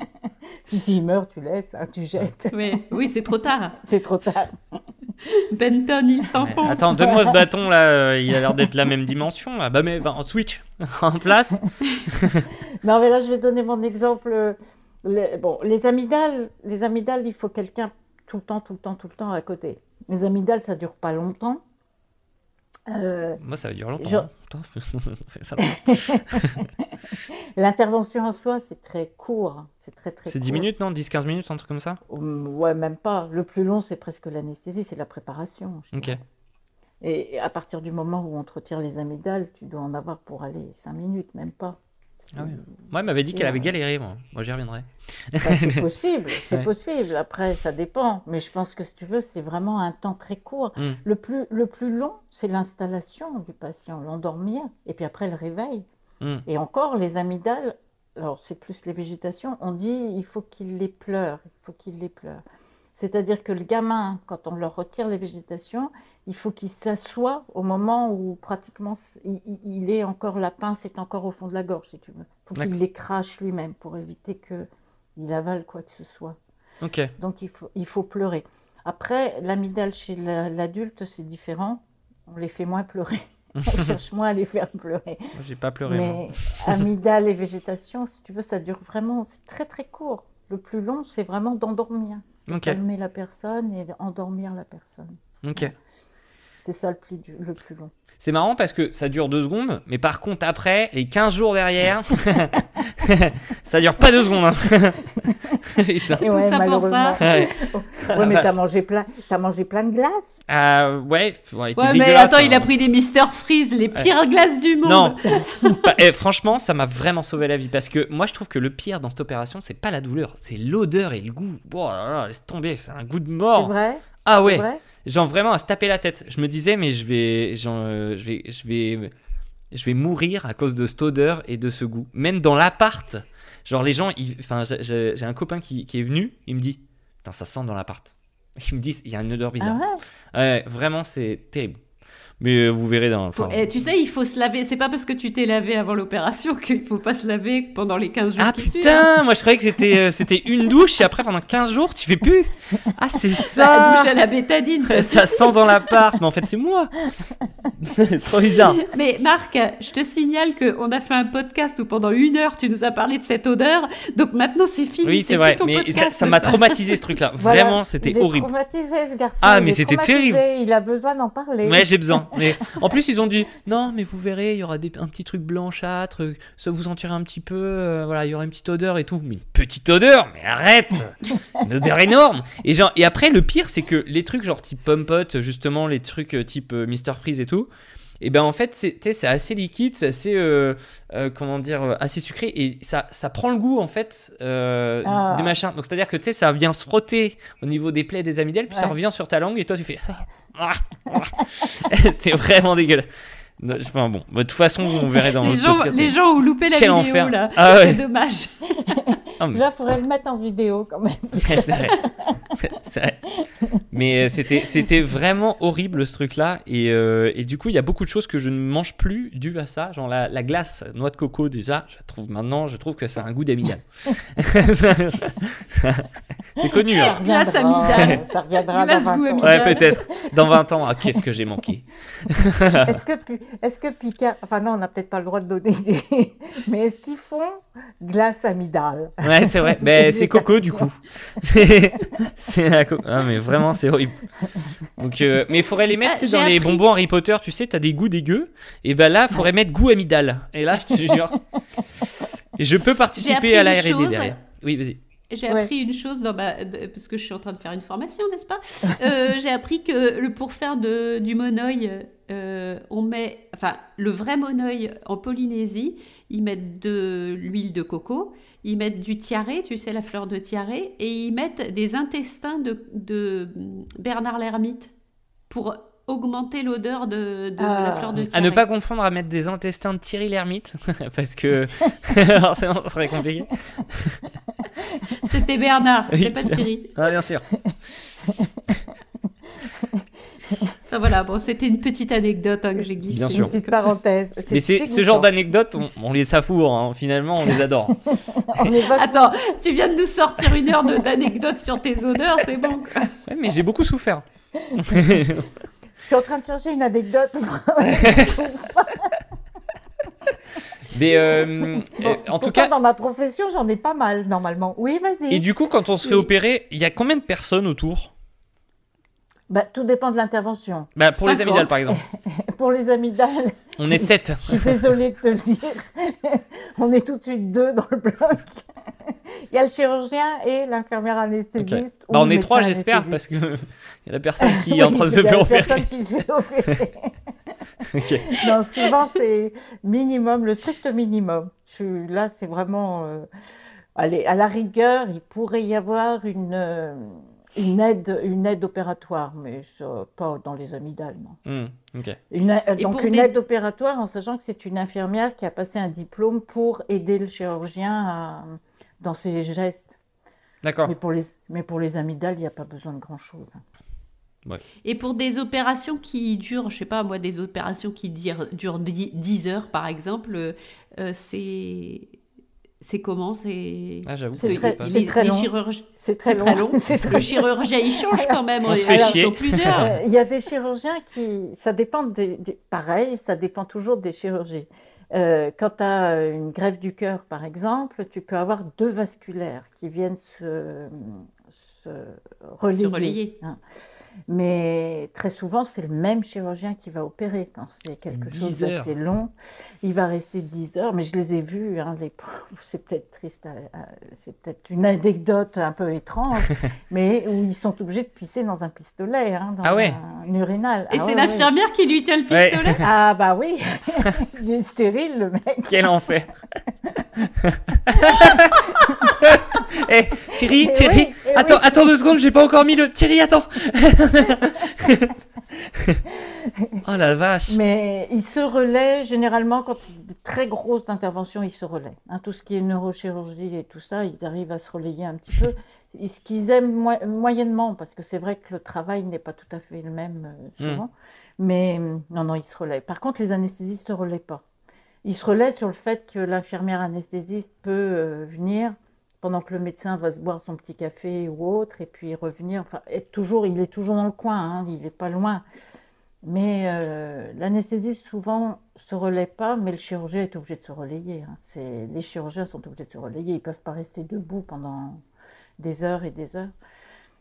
Puis S'il meurt, tu laisses, hein, tu jettes. Oui, oui c'est trop tard. C'est trop tard. Benton, il s'enfonce. Attends, donne-moi ce bâton là, euh, il a l'air d'être la même dimension. Ah bah mais bah, en switch, en place. Non, mais là, je vais donner mon exemple. Les, bon, les amygdales, les amygdales, il faut quelqu'un tout le temps, tout le temps, tout le temps à côté. Les amygdales, ça dure pas longtemps. Euh, Moi ça va durer longtemps. Je- hein. L'intervention en soi, c'est très court. C'est très, très C'est 10 court. minutes, non? 10-15 minutes, un truc comme ça? Hum, Ouais, même pas. Le plus long, c'est presque l'anesthésie, c'est la préparation. Ok. Et à partir du moment où on te retire les amygdales, tu dois en avoir pour aller 5 minutes, même pas. Ah. Moi, elle m'avait dit qu'elle avait galéré, moi. Moi, j'y reviendrai. bah, c'est possible, c'est Ouais. possible. Après, ça dépend. Mais je pense que si tu veux, c'est vraiment un temps très court. Mm. Le, plus, le plus long, c'est l'installation du patient, l'endormir, et puis après le réveil. Mm. Et encore, les amygdales, alors c'est plus les végétations, on dit il faut qu'ils les pleurent, il faut qu'ils les pleurent. C'est-à-dire que le gamin, quand on leur retire les végétations, il faut qu'il s'assoie au moment où pratiquement il, est encore, la pince est encore au fond de la gorge, si tu veux. Il faut qu'il les crache lui-même pour éviter qu'il avale quoi que ce soit. Ok. Donc il faut, il faut pleurer. Après, l'amygdale chez la- l'adulte, c'est différent. On les fait moins pleurer. On cherche moins à les faire pleurer. J'ai pas pleuré. Mais amygdale et végétation, si tu veux, ça dure vraiment, c'est très très court. Le plus long, c'est vraiment d'endormir. C'est Ok. Calmer la personne et endormir la personne. Ok. C'est ça le plus, du- le plus long. C'est marrant parce que ça dure deux secondes, mais par contre, après, les 15 jours derrière, ça dure pas deux secondes. hein. Et Tout ça pour malheureusement. Ouais. Ouais, mais t'as mangé plein, t'as mangé plein de glace. Euh, ouais, ouais, Ouais, mais attends, hein. il a pris des Mister Freeze, les pires glaces du monde. Non, Bah, eh, franchement, ça m'a vraiment sauvé la vie parce que moi je trouve que le pire dans cette opération, c'est pas la douleur, c'est l'odeur et le goût. Oh là là, laisse tomber, c'est un goût de C'est mort. vrai? Ah C'est ouais, vrai? Genre vraiment à se taper la tête. Je me disais, mais je vais, genre, euh, je vais, je vais, je vais mourir à cause de cette odeur et de ce goût. Même dans l'appart, genre les gens, ils- enfin, j'ai- un copain qui, qui est venu, il me dit, putain, ça sent dans l'appart. Il me dit, il y a une odeur Ah bizarre. ouais Ouais, vraiment, c'est terrible. Mais euh, vous verrez dans. Faut- eh, tu sais, il faut se laver. C'est pas parce que tu t'es lavé avant l'opération qu'il faut pas se laver pendant les 15 jours Ah qui suivent. putain, moi je croyais que c'était euh, c'était une douche et après pendant 15 jours tu fais plus. Ah c'est La ça. douche à la bétadine. ça, ça sent dans l'appart, mais en fait c'est moi. Trop bizarre. Mais Marc, je te signale qu'on a fait un podcast où pendant une heure tu nous as parlé de cette odeur. Donc maintenant c'est fini. Oui c'est vrai, ton mais ça- podcast, ça m'a traumatisé ce truc-là. Voilà. Vraiment c'était horrible. traumatisé ce garçon. Ah, mais c'était terrible. Il a besoin d'en parler. Ouais j'ai besoin. Mais en plus ils ont dit non mais vous verrez il y aura des, un petit truc blanchâtre, ça vous sentirez un petit peu, euh, voilà il y aura une petite odeur et tout. Mais une petite odeur, mais arrête, une odeur énorme. Et genre et après le pire c'est que les trucs genre type Pompot justement les trucs euh, type euh, Mr Freeze et tout. Et ben en fait c'est assez liquide, c'est assez euh, euh, comment dire euh, assez sucré et ça, ça prend le goût en fait euh, Ah. des machins. Donc c'est à dire que tu sais ça vient se frotter au niveau des plaies des amygdales puis ça revient sur ta langue et toi tu fais c'est vraiment dégueulasse. Enfin bon, de toute façon, on verrait dans Les le gens, podcast. les mais gens ont loupé la Quel vidéo enfer. là. Ah ouais. C'est dommage. Ah, mais- Là, il faudrait le mettre en vidéo quand même. c'est vrai. Mais euh, c'était, c'était vraiment horrible ce truc-là. Et, euh, et du coup, il y a beaucoup de choses que je ne mange plus dû à ça. Genre la, la glace noix de coco, déjà, je la trouve maintenant, je trouve que ça a un goût d'amigal. c'est connu. Hein. Glace reviendra, amidale. Ça reviendra Glace dans 20 goût ans. amidale. Ouais, peut-être. Dans 20 ans, ah, qu'est-ce que j'ai manqué. Est-ce que, est-ce que Picard, enfin non, on n'a peut-être pas le droit de donner des, mais est-ce qu'ils font glace amidale Ouais, c'est vrai. Ben, c'est coco du coup. C'est, c'est la Ah, mais vraiment, c'est horrible. Donc, euh, mais il faudrait les mettre Ah, tu sais, j'ai dans les appris- bonbons Harry Potter. Tu sais, t'as des goûts dégueux. Et ben là, il faudrait mettre goût amidale. Et là, je te jure. Et je peux participer à la R&D derrière. Oui, vas-y. J'ai Ouais. appris une chose dans ma, de- parce que je suis en train de faire une formation, n'est-ce pas Euh, J'ai appris que le, pour faire de, du monoeil, euh, on met, enfin, le vrai monoeil en Polynésie, ils mettent de l'huile de coco, ils mettent du tiaré, tu sais la fleur de tiaré, et ils mettent des intestins de, de Bernard l'ermite pour augmenter l'odeur de, de Ah. la fleur de À tiaré. ne pas confondre à mettre des intestins de Thierry Lhermitte, parce que Alors, sinon, ça serait compliqué. C'était Bernard, c'était Oui. pas Thierry. Ah, bien sûr. Enfin, voilà, bon, c'était une petite anecdote hein, que j'ai glissée. Bien Une sûr. petite Comme ça. parenthèse. Mais c'est ce genre d'anecdotes, on, on les savoure, hein. finalement, on les adore. On Attends, tu viens de nous sortir une heure d'anecdotes sur tes odeurs, c'est bon. quoi. Ouais, mais j'ai beaucoup souffert. Je suis en train de chercher une anecdote. Mais euh, Bon, euh, en tout cas, dans ma profession, j'en ai pas mal normalement. Oui, vas-y. et du coup, quand on se fait Oui. opérer, il y a combien de personnes autour? Bah, tout dépend de l'intervention. bah, Pour les 50. amygdales, par exemple. Pour les amygdales, On est 7. je suis désolée de te le dire, on est tout de suite deux dans le bloc. Il y a le chirurgien et l'infirmière anesthésiste. ou Bah, on est trois, j'espère, parce que il y a la personne qui est en train de se il y a faire la opérer. Non, souvent c'est minimum, le strict minimum. Je là, c'est vraiment. euh, allez, à la rigueur, il pourrait y avoir une, euh, une aide, une aide opératoire, mais pas dans les amygdales, non. Hmm. Une donc une des- aide opératoire en sachant que c'est une infirmière qui a passé un diplôme pour aider le chirurgien à- dans ses gestes. D'accord. Mais pour les, mais pour les amygdales, il n'y a pas besoin de grand-chose. Et pour des opérations qui durent, je sais pas moi, des opérations qui durent, durent 10 10 heures par exemple, euh, euh, c'est. C'est comment? C'est. Ah, j'avoue, C'est que très- se les, les long. chirurgiens- C'est très, long. C'est très Le chirurgien, il change quand même. On se et fait alors, chier. Plusieurs. Euh, Il y a des chirurgiens qui, ça dépend des, des- pareil, ça dépend toujours des chirurgies. Euh, quand tu as une greffe du cœur, par exemple, tu peux avoir deux vasculaires qui viennent se, se relayer. relayer. hein. Mais très souvent, c'est le même chirurgien qui va opérer quand c'est quelque 10 chose heures. d'assez long. Il va rester 10 heures, mais je les ai vus, hein, les pauvres. C'est peut-être triste, à- à- c'est peut-être une anecdote un peu étrange, mais où ils sont obligés de pisser dans un pistolet, hein, dans Ah ouais. un, une urinale. Et Ah c'est ouais, l'infirmière qui lui tient le pistolet. ouais. Ah bah oui, il est stérile le mec. Quel enfer Eh, Thierry, Thierry, oui, attends, oui. attends deux secondes, j'ai pas encore mis le. Thierry, attends Oh la vache Mais ils se relaient généralement quand c'est de très grosses interventions, ils se relaient. Hein, tout ce qui est neurochirurgie et tout ça, ils arrivent à se relayer un petit peu. Et ce qu'ils aiment mo- moyennement, parce que c'est vrai que le travail n'est pas tout à fait le même euh, souvent. Mais euh, non, non, ils se relaient. Par contre, les anesthésistes ne se relaient pas. Ils se relaient sur le fait que l'infirmière anesthésiste peut euh, venir pendant que le médecin va se boire son petit café ou autre, et puis revenir. Enfin, être toujours, il est toujours dans le coin, hein, il n'est pas loin. Mais euh, l'anesthésiste souvent se relaie pas, mais le chirurgien est obligé de se relayer. hein. C'est, les chirurgiens sont obligés de se relayer. Ils peuvent pas rester debout pendant des heures et des heures,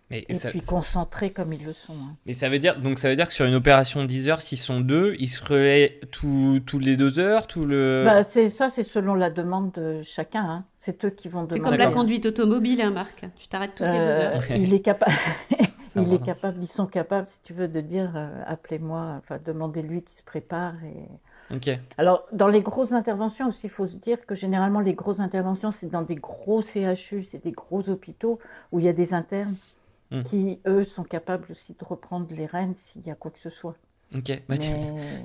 mais et ça, puis concentrés comme ils le sont. hein. mais ça veut dire donc ça veut dire que sur une opération de 10 heures, s'ils sont deux, ils se relaient tout, toutes les deux heures, tout le. Bah, c'est ça, c'est selon la demande de chacun. hein. C'est eux qui vont C'est demander. comme la conduite automobile, hein, Marc. Tu t'arrêtes toutes les deux Euh, heures. il est capable. Il est. Ils sont capables, si tu veux, de dire euh, appelez-moi. Enfin, demandez-lui qui se prépare et. Ok. Alors, dans les grosses interventions aussi, il faut se dire que généralement, les grosses interventions, c'est dans des gros CHU, c'est des gros hôpitaux où il y a des internes Hmm. qui, eux, sont capables aussi de reprendre les rênes s'il y a quoi que ce soit. Ok. Bah,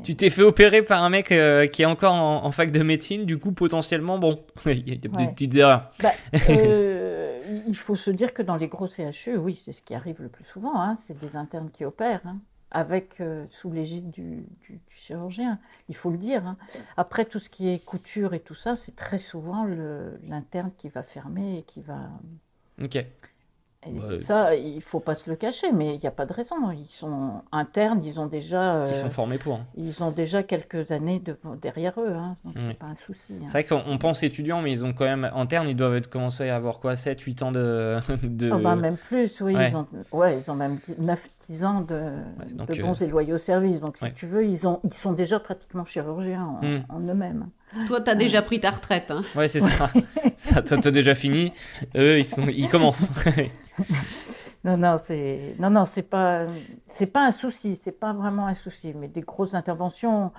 tu t'es fait opérer par un mec euh, qui est encore en, fac de médecine, du coup, potentiellement, bon, il y a des petites erreurs. Bah, euh, il faut se dire que dans les gros CHU, oui, c'est ce qui arrive le plus souvent, hein, c'est des internes qui opèrent, hein, avec, euh, sous l'égide du, chirurgien, il faut le dire. Hein. Après, tout ce qui est couture et tout ça, c'est très souvent l'interne qui va fermer et qui va... Ok. Bah, ça, il faut pas se le cacher, mais il n'y a pas de raison. Ils sont internes, ils ont déjà. ils sont euh, formés pour. Hein. Ils ont déjà quelques années de, derrière eux, hein, donc c'est pas un souci. Hein. C'est vrai qu'on pense étudiants, mais ils ont quand même internes, ils doivent être commencé à avoir quoi, 7, 8 ans de. de... Oh, bah, même plus, oui. Ils, ont, ouais, ils ont même 9, 10 ans de, de bons euh, et loyaux services. Donc si tu veux, ils, ont, ils sont déjà pratiquement chirurgiens en, hmm. en eux-mêmes. Toi, tu as déjà pris ta retraite. Hein. Ouais, c'est ça. ça t'as déjà fini. Eux, ils, sont, ils commencent. non, non, c'est non, non, c'est pas, c'est pas un souci. C'est pas vraiment un souci. Mais des grosses interventions,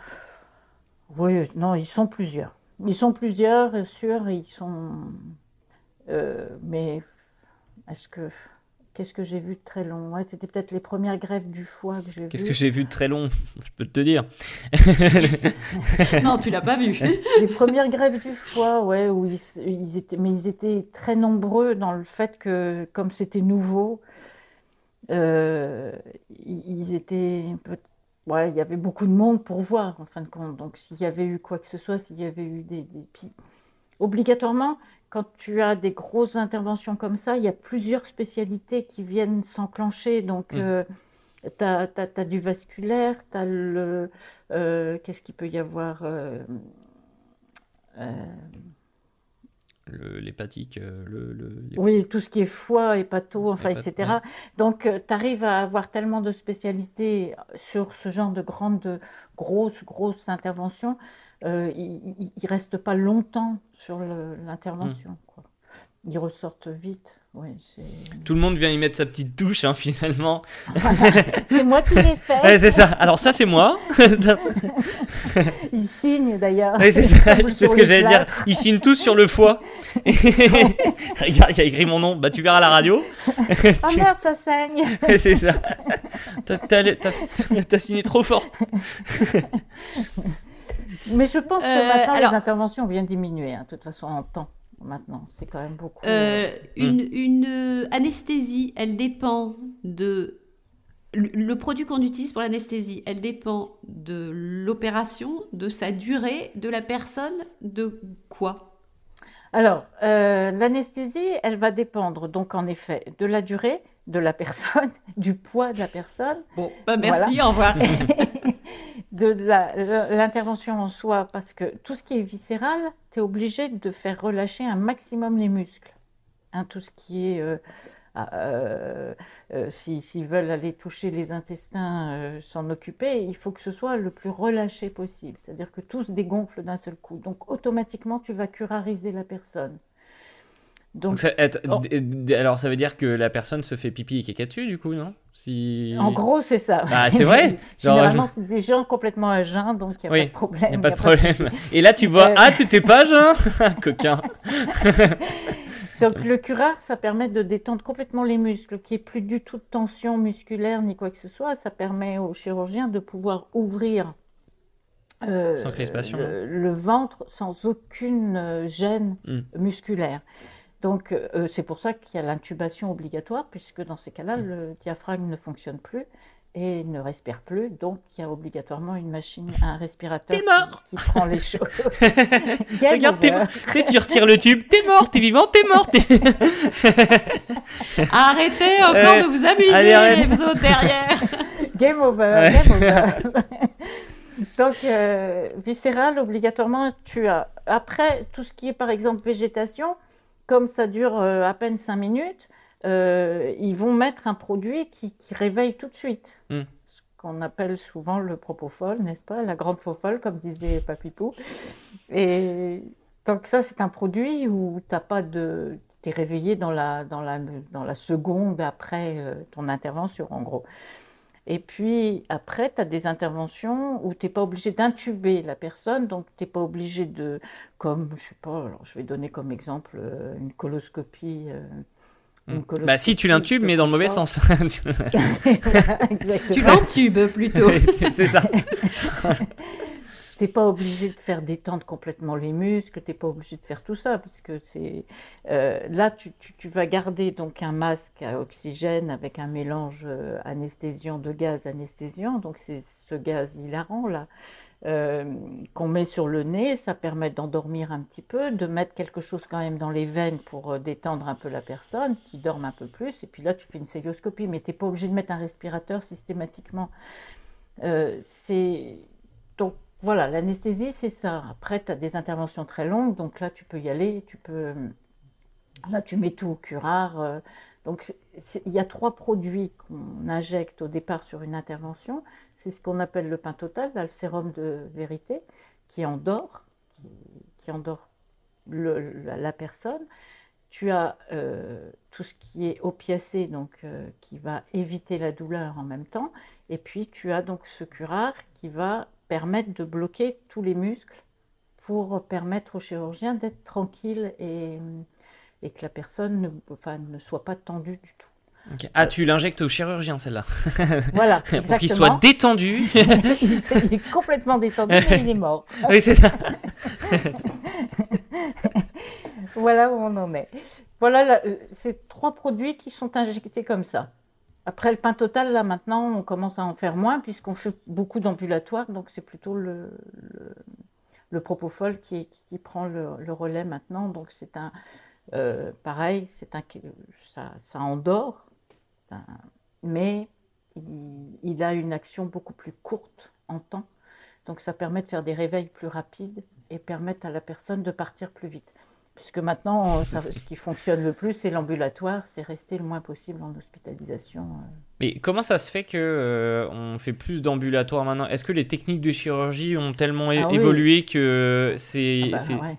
oui, non, ils sont plusieurs. Ils sont plusieurs, sûr. Ils sont, euh, mais est-ce que Qu'est-ce que j'ai vu de très long? Ouais, C'était peut-être les premières grèves du foie que j'ai Qu'est-ce que j'ai vu de très long? Je peux te dire. non, tu l'as pas vu. les premières grèves du foie, ouais, où ils, étaient, mais ils étaient très nombreux dans le fait que, comme c'était nouveau, euh, ils étaient ouais, il y avait beaucoup de monde pour voir en fin de compte. Donc s'il y avait eu quoi que ce soit, s'il y avait eu des, des... obligatoirement, quand tu as des grosses interventions comme ça, il y a plusieurs spécialités qui viennent s'enclencher. Donc, mm. euh, tu as, du vasculaire, tu as le. Euh, qu'est-ce qu'il peut y avoir euh, L'hépatique, le, Oui, tout ce qui est foie, hépato, enfin, etc. Donc, tu arrives à avoir tellement de spécialités sur ce genre de grandes, grosses, grosses interventions euh, ils ne restent pas longtemps sur l'intervention. Hmm. Ils ressortent vite. Tout le monde vient y mettre sa petite touche, hein, finalement. c'est moi qui l'ai fait. c'est ça. Alors ça, c'est moi. Ils signent d'ailleurs. c'est c'est ce que j'allais dire. Ils signent tous sur le foie. Regarde, il y a écrit mon nom. Bah, tu verras la radio. ah merde, ça saigne. c'est ça. T'as signé trop fort. Mais je pense que euh, maintenant, les interventions ont bien diminué, hein, de toute façon, en temps. Maintenant, c'est quand même beaucoup. Euh, euh, une, hmm. une anesthésie, elle dépend de. Le, produit qu'on utilise pour l'anesthésie, elle dépend de l'opération, de sa durée, de la personne, de quoi? Alors, l'anesthésie, elle va dépendre, donc en effet, de la durée, de la personne, du poids de la personne. Bon, bah merci, au revoir. de l'intervention en soi, parce que tout ce qui est viscéral, tu es obligé de faire relâcher un maximum les muscles. Hein, tout ce qui est... Euh, ah, euh, euh, s'ils veulent aller toucher les intestins, s'en occuper, il faut que ce soit le plus relâché possible. C'est-à-dire que tout se dégonfle d'un seul coup. Donc automatiquement, tu vas curariser la personne. Donc, oh. alors ça veut dire que la personne se fait pipi et caca dessus du coup, non? Si... En gros, c'est ça. Bah, c'est vrai. Généralement, c'est des gens complètement à jeun, donc il n'y a pas de problème. Il a pas de problème. et là, tu vois, ah, tu t'es pas à jeun Coquin. donc le curare, ça permet de détendre complètement les muscles, qu'il n'y ait plus du tout de tension musculaire ni quoi que ce soit. Ça permet au chirurgien de pouvoir ouvrir euh, sans crispation. Le, ventre sans aucune euh, gêne hmm. musculaire. Donc euh, c'est pour ça qu'il y a l'intubation obligatoire, puisque dans ces cas-là, mm. le diaphragme ne fonctionne plus et ne respire plus. Donc il y a obligatoirement une machine, un respirateur qui, prend les choses. Regarde, t'es mort. tu retires le tube, t'es mort, t'es vivant, t'es mort. Arrêtez encore de vous amuser, allez, vous autres derrière. game over, game over. Donc, euh, viscéral, obligatoirement, tu as. Après, tout ce qui est par exemple végétation, comme ça dure euh, à peine 5 minutes, euh, ils vont mettre un produit qui, réveille tout de suite. Hmm. Ce qu'on appelle souvent le propofol, n'est-ce pas? La grande faux comme disait Papipou. Et donc ça, c'est un produit où tu pas de... Es réveillé dans la, dans, la, dans la seconde après euh, ton intervention, en gros. Et puis après, tu as des interventions où tu n'es pas obligé d'intuber la personne, donc tu n'es pas obligé de, comme, je sais pas, alors je vais donner comme exemple euh, une coloscopie euh, Hmm. Bah si tu l'intubes, mais dans le mauvais sens. Tu l'entubes plutôt. c'est ça. T'es pas obligé de faire détendre complètement les muscles, t'es pas obligé de faire tout ça, parce que c'est euh, là tu, vas garder donc un masque à oxygène avec un mélange euh, anesthésiant de gaz anesthésiant, donc c'est ce gaz hilarant là euh, qu'on met sur le nez, ça permet d'endormir un petit peu, de mettre quelque chose quand même dans les veines pour détendre un peu la personne, qui dorme un peu plus, et puis là tu fais une célioscopie, mais t'es pas obligé de mettre un respirateur systématiquement. C'est voilà, l'anesthésie, c'est ça. Après, tu as des interventions très longues, donc là, tu peux y aller, tu peux... Là, tu mets tout au curare. euh, Donc, il y a trois produits qu'on injecte au départ sur une intervention. C'est ce qu'on appelle le pain total, là, le sérum de vérité, qui endort, qui, endort la personne. Tu as euh, tout ce qui est opiacé, donc euh, qui va éviter la douleur en même temps. Et puis tu as donc ce curare qui va permettre de bloquer tous les muscles pour permettre au chirurgien d'être tranquille et, et que la personne ne, enfin, ne soit pas tendue du tout. Ah, tu l'injectes au chirurgien celle-là. Voilà, Pour qu'il soit détendu. il, est, il est complètement détendu, mais il est mort. oui, c'est ça. Voilà où on en est. Voilà, la- euh, c'est trois produits qui sont injectés comme ça. Après le pain total, là maintenant, on commence à en faire moins puisqu'on fait beaucoup d'ambulatoires, donc c'est plutôt le, propofol qui, prend le, relais maintenant. Donc c'est un, euh, pareil, c'est un, ça, ça endort, mais il, il a une action beaucoup plus courte en temps. Donc ça permet de faire des réveils plus rapides et permettre à la personne de partir plus vite. Puisque maintenant, euh, ça- ce qui fonctionne le plus, c'est l'ambulatoire, c'est rester le moins possible en hospitalisation. euh. Mais comment ça se fait que euh, on fait plus d'ambulatoires maintenant? Est-ce que les techniques de chirurgie ont tellement Ah oui. évolué que c'est Ah bah, ouais.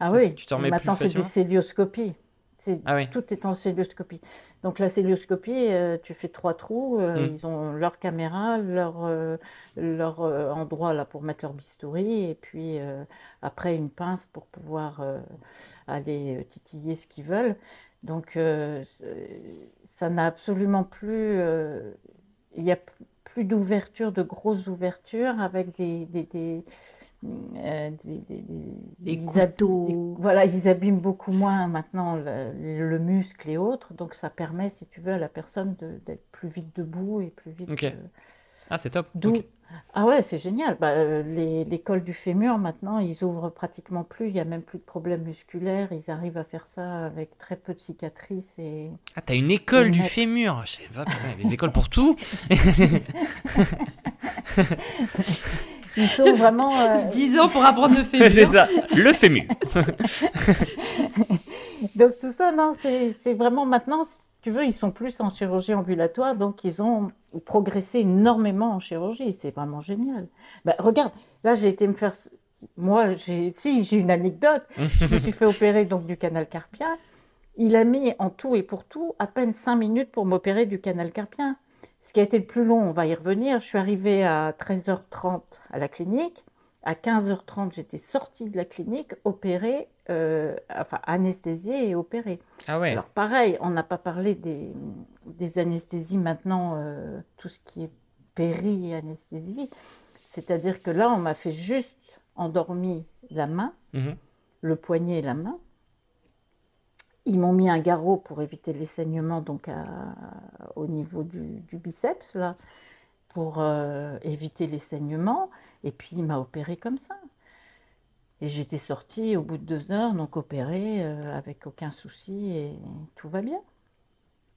Ah oui, tu t'en plus maintenant c'est des célioscopies. C'est- Ah oui. Tout est en célioscopie. Donc la célioscopie, euh, tu fais trois trous, euh, Mm. ils ont leur caméra, leur, euh, leur endroit là pour mettre leur bistouri, et puis après une pince pour pouvoir aller titiller ce qu'ils veulent. Donc ça n'a absolument plus, il n'y a plus d'ouverture, de grosses ouvertures avec des, des, des, euh, des- des- couteaux. voilà, ils abîment beaucoup moins maintenant le, le muscle et autres, donc ça permet, si tu veux, à la personne d'être plus vite debout et plus vite. Euh, Ah, c'est top. Ah ouais, c'est génial. Bah, euh, les- du fémur, maintenant, ils ouvrent pratiquement plus. Il n'y a même plus de problèmes musculaires. Ils arrivent à faire ça avec très peu de cicatrices. Et... Ah, t'as une école Et du mettre- fémur. Je sais pas, putain, il y a des écoles pour tout. Ils sont vraiment... euh, 10 ans pour apprendre le fémur. c'est ça, le fémur. Donc tout ça, non, c'est c'est vraiment maintenant, si tu veux, ils sont plus en chirurgie ambulatoire, donc ils ont progressé énormément en chirurgie. C'est vraiment génial. Bah, regarde, là j'ai été me faire... Moi, j'ai si, j'ai une anecdote. Je me suis fait opérer donc du canal carpien. Il a mis en tout et pour tout à peine 5 minutes pour m'opérer du canal carpien. Ce qui a été le plus long, on va y revenir. Je suis arrivée à 13h30 à la clinique. À 15h30, j'étais sortie de la clinique, opérée, euh, enfin anesthésiée et opérée. Ah ouais. Alors pareil, on n'a pas parlé des, des anesthésies maintenant, euh, tout ce qui est péri-anesthésie. C'est-à-dire que là, on m'a fait juste endormi la main, Mhm. le poignet et la main. Ils m'ont mis un garrot pour éviter les saignements donc à- au niveau du, du biceps, là, pour euh, éviter les saignements. Et puis, il m'a opéré comme ça. Et j'étais sortie au bout de deux heures, donc opérée euh, avec aucun souci et tout va bien.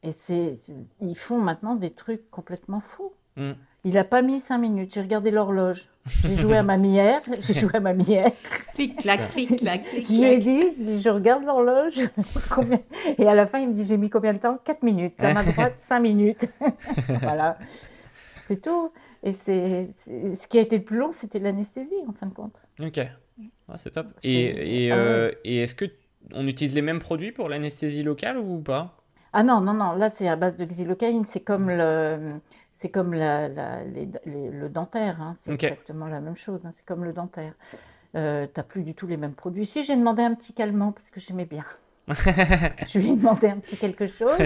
Et c'est, c'est- ils font maintenant des trucs complètement fous. Mm. Il n'a pas mis cinq minutes. J'ai regardé l'horloge. J'ai joué à ma mière. J'ai joué à ma mière. Clic, clac, clic, clac, clic, Je lui ai dit, je, dis, je regarde l'horloge. Combien- Et à la fin, il me dit, j'ai mis combien de temps? 4 minutes. La main droite, 5 minutes. voilà. C'est tout. Et c'est, ce qui a été le plus long, c'était l'anesthésie, en fin de compte. Ok. Ah, c'est top. Et, et, Ah euh, et est-ce que on utilise les mêmes produits pour l'anesthésie locale ou pas? Ah non, non, non. Là, c'est à base de xylocaïne. C'est comme le, c'est comme la, la- les- les- le dentaire. hein. C'est exactement la même chose. hein. C'est comme le dentaire. Euh, t'as plus du tout les mêmes produits. Si j'ai demandé un petit calmant parce que j'aimais bien. Je lui ai demandé un petit quelque chose. Oh,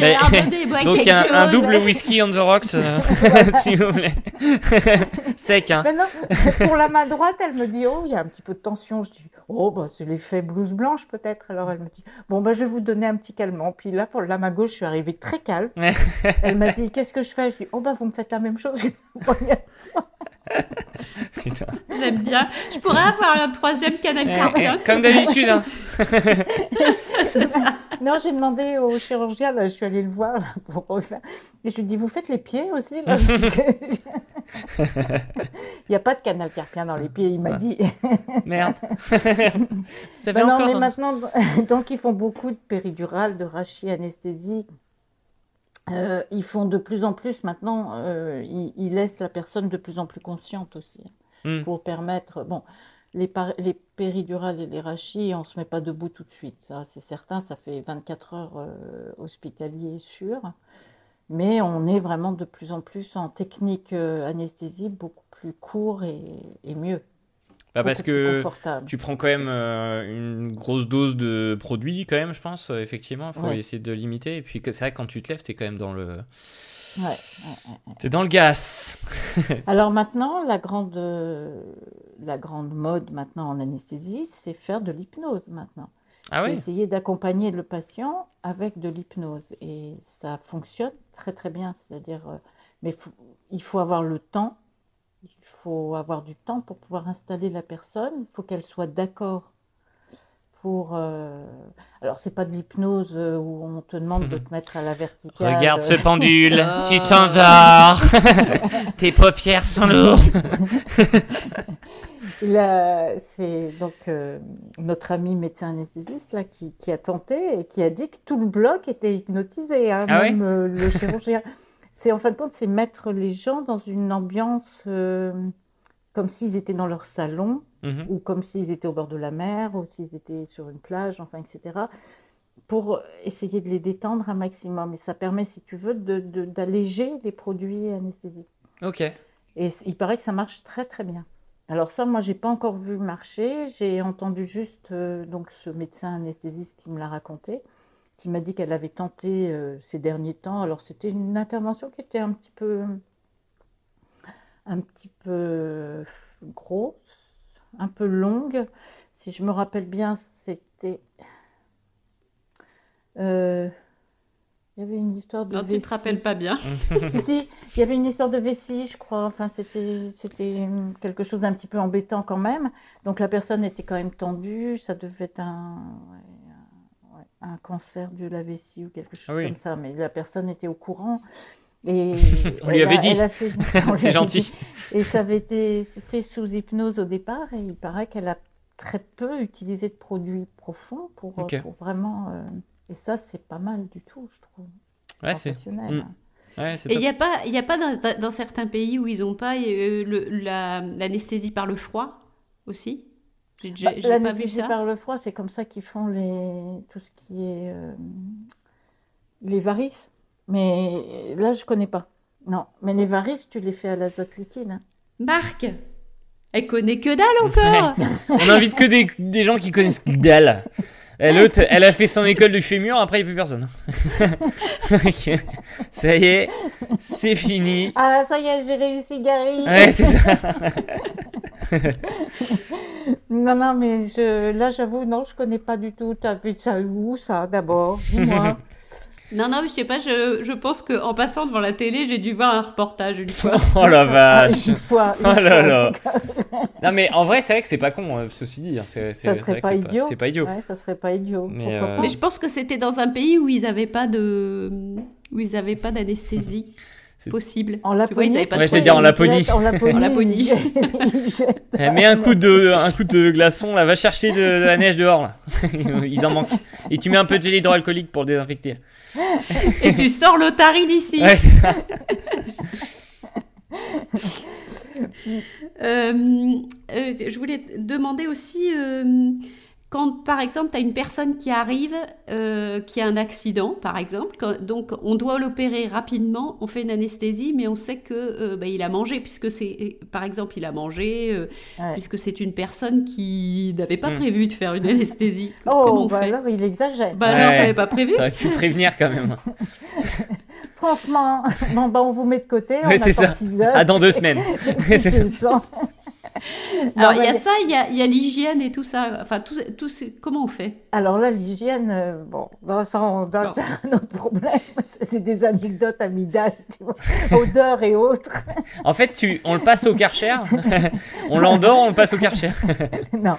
Mais- Donc un, double whisky on the rocks, euh, s'il vous plaît. Sec, hein. Mais non, pour la main droite, elle me dit Oh, il y a un petit peu de tension. Je dis Oh, bah, c'est l'effet blouse blanche peut-être. Alors elle me dit Bon, bah, je vais vous donner un petit calmant. Puis là, pour la main gauche, je suis arrivée très calme. elle m'a dit Qu'est-ce que je fais? Je dis Oh, bah, vous me faites la même chose. que la première Putain. J'aime bien. Je pourrais avoir un troisième canal Eh, carpien. eh, Comme d'habitude, hein. Non, j'ai demandé au chirurgien, là, je suis allée le voir là, pour refaire. Et je lui dis, vous faites les pieds aussi là Il n'y a pas de canal carpien dans les pieds, il m'a dit. Merde. Ça Ben non, encore. mais hein. maintenant, donc ils font beaucoup de péridurale, de rachis, anesthésie. Euh, ils font de plus en plus maintenant, euh, ils, ils laissent la personne de plus en plus consciente aussi, Hmm. pour permettre, bon, les, péridurales et les rachis, on ne se met pas debout tout de suite, ça c'est certain, ça fait 24 heures euh, hospitalier sûr, mais on est vraiment de plus en plus en technique euh, anesthésie beaucoup plus court et, et mieux, Bah, parce que tu prends quand même euh, une grosse dose de produit, quand même, je pense. euh, effectivement, il faut Ouais. essayer de limiter. Et puis, c'est vrai quand tu te lèves, t'es quand même dans le. Ouais. T'es dans le gaz. Alors maintenant, la grande, la grande mode maintenant en anesthésie, c'est faire de l'hypnose maintenant. Ah C'est oui essayer d'accompagner le patient avec de l'hypnose. Et ça fonctionne très très bien. C'est-à-dire, euh, mais faut- il faut avoir le temps. Il faut avoir du temps pour pouvoir installer la personne. Il faut qu'elle soit d'accord pour. euh, Alors, c'est pas de l'hypnose euh, où on te demande de te mettre à la verticale. Regarde ce pendule, Ah. tu t'endors. Tes paupières sont lourdes. C'est donc euh, notre ami médecin anesthésiste là, qui, qui a tenté et qui a dit que tout le bloc était hypnotisé, hein, Ah même euh, le chirurgien. C'est en fin de compte, c'est mettre les gens dans une ambiance euh, comme s'ils étaient dans leur salon Mhm. ou comme s'ils étaient au bord de la mer ou s'ils étaient sur une plage, enfin, etc. Pour essayer de les détendre un maximum. Et ça permet, si tu veux, de- de- d'alléger les produits anesthésiques. Ok. Et il paraît que ça marche très très bien. Alors ça, moi, j'ai pas encore vu marcher. J'ai entendu juste euh, donc ce médecin anesthésiste qui me l'a raconté, qui m'a dit qu'elle avait tenté euh, ces derniers temps. Alors c'était une intervention qui était un petit peu, un petit peu grosse, un peu longue. Si je me rappelle bien, c'était, euh, il y avait une histoire de Non, tu te vessie. rappelles pas bien. Si, si, il y avait une histoire de vessie, je crois. Enfin, c'était, c'était quelque chose d'un petit peu embêtant quand même. Donc la personne était quand même tendue. Ça devait être un, ouais, un, cancer de la vessie ou quelque chose Ah oui. comme ça. Mais la personne était au courant. Et On lui avait a- dit. fait- C'est gentil. dit. Et ça avait été fait sous hypnose au départ. Et il paraît qu'elle a très peu utilisé de produits profonds pour vraiment. euh, Et ça, c'est pas mal du tout, je trouve. Ouais, c'est-. Mm. Ouais, Et il n'y a pas, il y a pas dans, dans certains pays où ils n'ont pas euh, la- l'anesthésie par le froid aussi? Bah, j'ai pas vu L'anesthésie ça. par le froid, c'est comme ça qu'ils font les... tout ce qui est euh, les varices. Mais là, je connais pas. Non, mais les varices, tu les fais à l'azote liquide. hein. Marc Elle connaît que dalle encore On invite que des, des gens qui connaissent que dalle. Elle a fait son école de fémur, après il n'y a plus personne. Ça y est, c'est fini. Ah, ça y est, j'ai réussi, Gary. Ouais, c'est ça. Non, non, mais je... là, j'avoue, non, je connais pas du tout. T'as vu ça où, ça, d'abord? Dis-moi. Non, non, mais je sais pas, je, je pense qu'en passant devant la télé, j'ai dû voir un reportage une fois. Oh la vache. Une fois. une Oh là là. Non mais en vrai, c'est vrai que c'est pas con, euh, ceci dit. hein, C'est c'est- Ça c'est serait vrai que pas c'est idiot. C'est pas idiot. Ouais, ça serait pas idiot. Mais, Pourquoi euh, pas Mais je pense que c'était dans un pays où ils n'avaient pas de, où ils avaient pas d'anesthésie possible. En Tu vois, Laponie ils pas Ouais, de j'allais dire en. Laponie. En Laponie. En Laponie. jettent Eh, mets un coup de, un coup de glaçon, là, va chercher de, de la neige dehors, là. Ils en manquent. Et tu mets un peu de gel hydroalcoolique pour le désinfecter. Et tu sors l'otarie d'ici. Ouais. Euh, euh, je voulais te demander aussi, euh, quand, par exemple, tu as une personne qui arrive, euh, qui a un accident, par exemple, donc on doit l'opérer rapidement, on fait une anesthésie, mais on sait que euh, bah, il a mangé, puisque c'est, par exemple, il a mangé, euh, puisque c'est une personne qui n'avait pas hmm. prévu de faire une anesthésie. oh, Comment on bah alors il exagère. Bah non, t'avais pas prévu. T'aurais pu prévenir quand même. Franchement, bon, bah, on vous met de côté, on c'est ça. heures. À dans deux semaines. c'est ça. Alors, il y a ça, il y a, l'hygiène et tout ça. Enfin, tout, tout, comment on fait? Alors là, l'hygiène, euh, bon, ça, on, c'est un autre problème. C'est des anecdotes amidales, tu vois, odeur et autres. En fait, tu, on le passe au karcher, on l'endort, on le passe au karcher? non.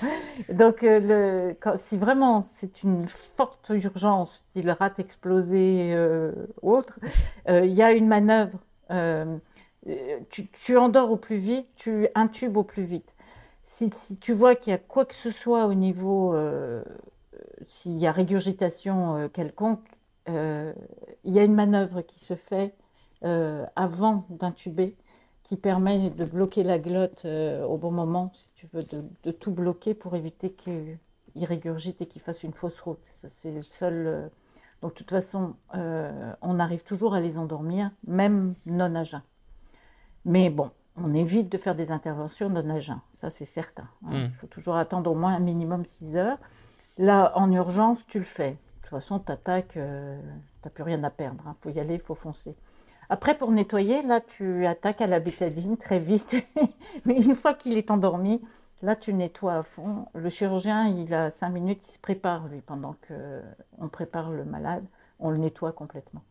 Donc, euh, le, si vraiment c'est une forte urgence, qu'il rate explosé euh, ou autre, il y a une manœuvre euh, tu, endors au plus vite, tu intubes au plus vite. Si, tu vois qu'il y a quoi que ce soit au niveau, euh, s'il y a régurgitation euh, quelconque, il y a une manœuvre qui se fait avant d'intuber qui permet de bloquer la glotte au bon moment, si tu veux, de, tout bloquer pour éviter qu'il régurgite et qu'il fasse une fausse route. C'est le seul. Donc, de toute façon, on arrive toujours à les endormir, même non à mais bon, on évite de faire des interventions non agents, ça c'est certain. Hein. Hmm. Il faut toujours attendre au moins un minimum 6 heures. Là, en urgence, tu le fais. De toute façon, tu attaques, euh, tu n'as plus rien à perdre. Il hein. faut y aller, il faut foncer. Après, pour nettoyer, là, tu attaques à la bétadine très vite. Mais une fois qu'il est endormi, là, tu nettoies à fond. Le chirurgien, il a 5 minutes, il se prépare, lui, pendant qu'on prépare le malade. On le nettoie complètement.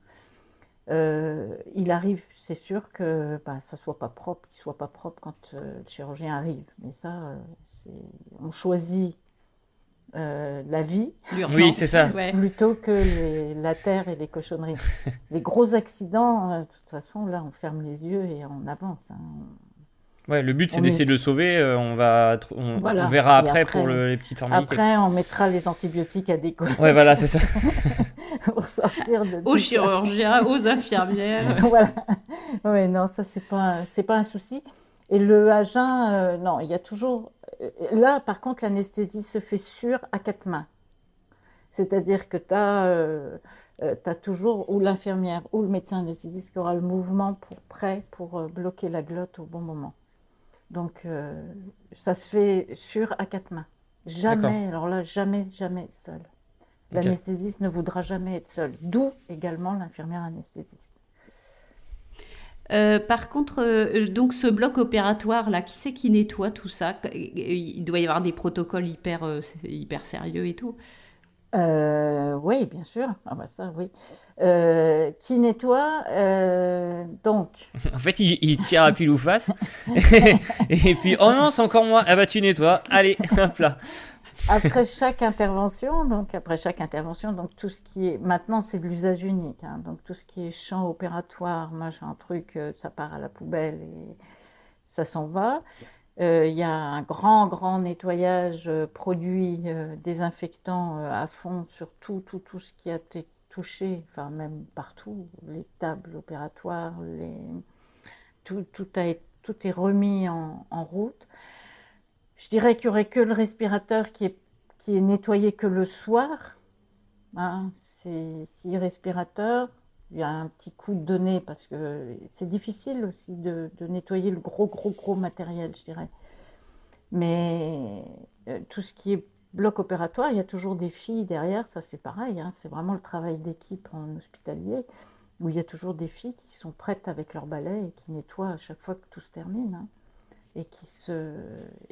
Euh, il arrive, c'est sûr que bah, ça soit pas propre, qu'il soit pas propre quand euh, le chirurgien arrive. Mais ça, euh, on choisit la vie. Oui, c'est ça. Plutôt que la terre et les cochonneries. les gros accidents, de toute façon, là, on ferme les yeux et on avance. Hein. Ouais, le but c'est d'essayer de le sauver. Euh, on va, on, verra après, pour les petites formalités. Après, on mettra les antibiotiques adéquats. Ouais, voilà, c'est ça. pour sortir de. Aux chirurgiens, aux infirmières. voilà. Ouais, non, ça c'est pas, c'est pas un souci. Et le agent, euh, non, il y a toujours. Euh, là, par contre, l'anesthésie se fait sur à quatre mains. C'est-à-dire que tu as. as toujours ou l'infirmière ou le médecin anesthésiste qui aura le mouvement pour, prêt pour bloquer la glotte au bon moment. Donc, euh, ça se fait sur à quatre mains. Jamais, alors là, jamais, jamais seul. L'anesthésiste ne voudra jamais être seul. D'où également l'infirmière anesthésiste. Euh, par contre, euh, donc ce bloc opératoire là, qui c'est qui nettoie tout ça? Il doit y avoir des protocoles hyper, hyper sérieux et tout. Euh, oui, bien sûr. Ah bah ça, oui. Euh, qui nettoie, euh, donc. En fait, il, tire à pile ou face. et puis, oh non, c'est encore moi. Ah bah tu nettoies. Allez, hop là. Après chaque intervention, donc après chaque intervention, donc tout ce qui est maintenant c'est de l'usage unique, hein. donc tout ce qui est champ opératoire, machin, truc, ça part à la poubelle et ça s'en va. Euh, il y a un grand, grand nettoyage euh, produit euh, désinfectant à fond sur tout, tout, tout ce qui a été touché, enfin même partout, les tables opératoires. Tout, tout, a, tout est remis en, route. Je dirais qu'il n'y aurait que le respirateur qui est, qui est nettoyé que le soir. Hein, c'est six respirateurs, y a un petit coup de données parce que c'est difficile aussi de, nettoyer le gros, gros, gros matériel, je dirais. Mais euh, tout ce qui est bloc opératoire, il y a toujours des filles derrière, ça c'est pareil, hein. c'est vraiment le travail d'équipe en hospitalier, où il y a toujours des filles qui sont prêtes avec leur balai et qui nettoient à chaque fois que tout se termine. Hein. et qui se,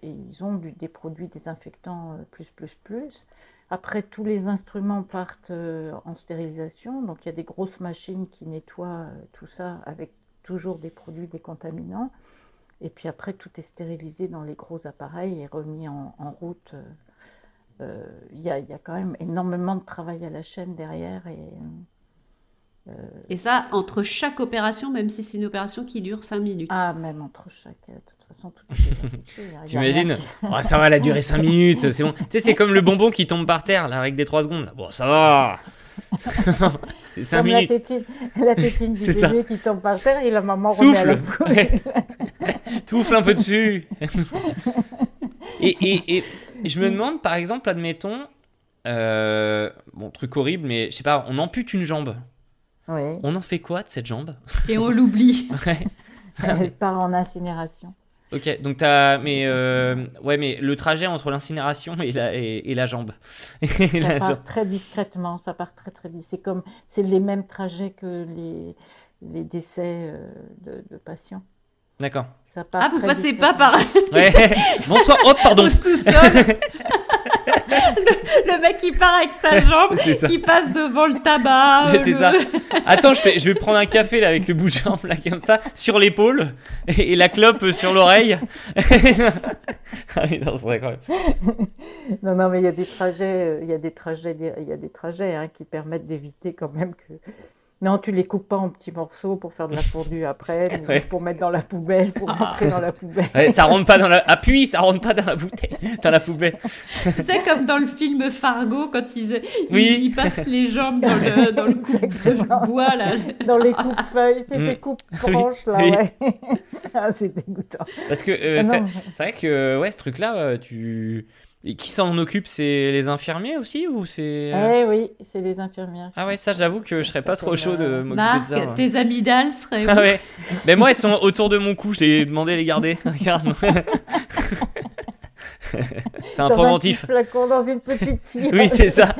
et ils ont des produits désinfectants euh, plus, plus, plus. Après, tous les instruments partent euh, en stérilisation. Donc, il y a des grosses machines qui nettoient euh, tout ça avec toujours des produits décontaminants. Et puis après, tout est stérilisé dans les gros appareils et remis en, route. Euh, il y, a quand même énormément de travail à la chaîne derrière. Et ça, entre chaque opération, même si c'est une opération qui dure 5 minutes. Ah, même entre chaque façon, tout T'imagines oh, Ça va, la durer 5 minutes, c'est bon. Tu sais, c'est comme le bonbon qui tombe par terre, la règle des 3 secondes. Bon, ça va C'est 5 minutes. La tétine, la tétine du bébé qui tombe par terre et la maman Souffle. remet à la Touffle un peu dessus. et, et, et je me demande, par exemple, admettons, euh, bon, truc horrible, mais je sais pas, on ampute une jambe. Oui. On en fait quoi de cette jambe? Et on l'oublie. Ouais. Elle part en incinération. Ok, donc t'as. Mais, euh, ouais, mais le trajet entre l'incinération et la, et, et la jambe. Et Ça la part jambe. très discrètement, ça part très très vite. C'est comme, c'est les mêmes trajets que les, les décès euh, de, de patients. D'accord. Ça part Ah, vous passez pas par Ouais. Bonsoir, hop, pardon. au sous-sol. Le, le mec qui part avec sa jambe, qui passe devant le tabac. C'est ça. Attends, je vais, je vais prendre un café là avec le bout de jambe là comme ça sur l'épaule et, et la clope sur l'oreille. ah oui, non, c'est incroyable. Non, non, mais il y a des trajets, euh, il y a des trajets, il y a des trajets hein, qui permettent d'éviter quand même que. Non, tu les coupes pas en petits morceaux pour faire de la fondue après, Ouais. pour mettre dans la poubelle, pour rentrer dans la poubelle. Ouais, ça rentre pas dans la. Appuie, ça rentre pas dans la bouteille, dans la poubelle. Tu sais, comme dans le film Fargo, quand ils, ils, Oui. ils passent les jambes dans le, dans le coupe de bois, là. Dans les coupes-feuilles, c'est Mm. des coupes-branches là, Oui. ouais. ah, c'est dégoûtant. Parce que euh, Ah c'est c'est vrai que ouais, ce truc-là, euh, tu. Et qui s'en occupe C'est les infirmiers aussi ou c'est. euh, Eh oui, c'est les infirmières. Ah ouais, ça j'avoue que je serais pas trop chaud de m'occuper de Marc, ça. ouais. tes amygdales seraient Ah où ouais. Mais moi, elles sont autour de mon cou. J'ai demandé de les garder. Regarde. c'est un Dans préventif. petit flacon dans une petite fille. Oui, c'est ça.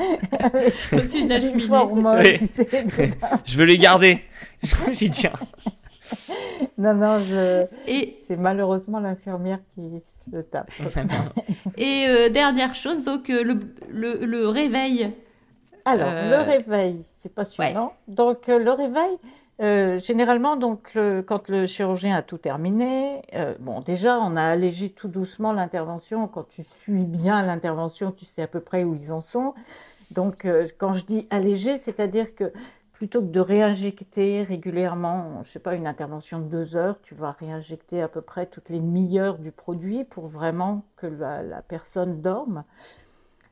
Au-dessus de la Une cheminée. Oui. tu sais. Je veux les garder. J'y tiens. Non, non, je... Et, c'est malheureusement l'infirmière qui se le tape. et euh, dernière chose, donc euh, le, le, le réveil. Alors, Euh, le réveil, c'est passionnant. Donc, euh, le réveil, euh, généralement, donc, le- quand le chirurgien a tout terminé, euh, bon, déjà, on a allégé tout doucement l'intervention. Quand tu suis bien l'intervention, tu sais à peu près où ils en sont. Donc, euh, quand je dis allégé, c'est-à-dire que plutôt que de réinjecter régulièrement, je sais pas, une intervention de deux heures, tu vas réinjecter à peu près toutes les demi-heures du produit pour vraiment que la, personne dorme.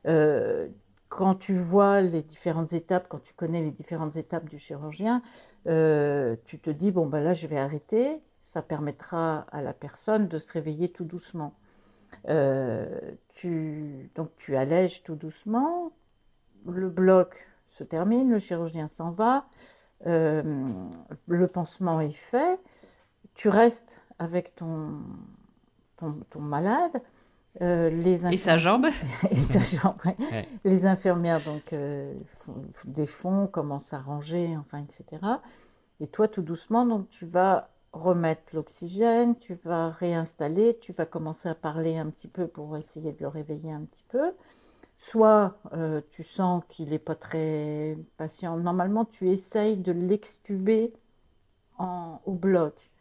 Euh, quand tu vois les différentes étapes, quand tu connais les différentes étapes du chirurgien, euh, tu te dis, bon, ben là, je vais arrêter. Ça permettra à la personne de se réveiller tout doucement. Euh, tu, donc, tu allèges tout doucement. Le bloc se termine, le chirurgien s'en va. euh, le pansement est fait. Tu restes avec ton, ton, ton malade. Euh, les Et sa jambe et sa jambe, ouais. Ouais. Les infirmières donc euh, font des fonds, commencent à ranger, enfin, etc. Et toi, tout doucement, donc tu vas remettre l'oxygène, tu vas réinstaller, tu vas commencer à parler un petit peu pour essayer de le réveiller un petit peu. Soit euh, tu sens qu'il n'est pas très patient. Normalement, tu essayes de l'extuber au bloc.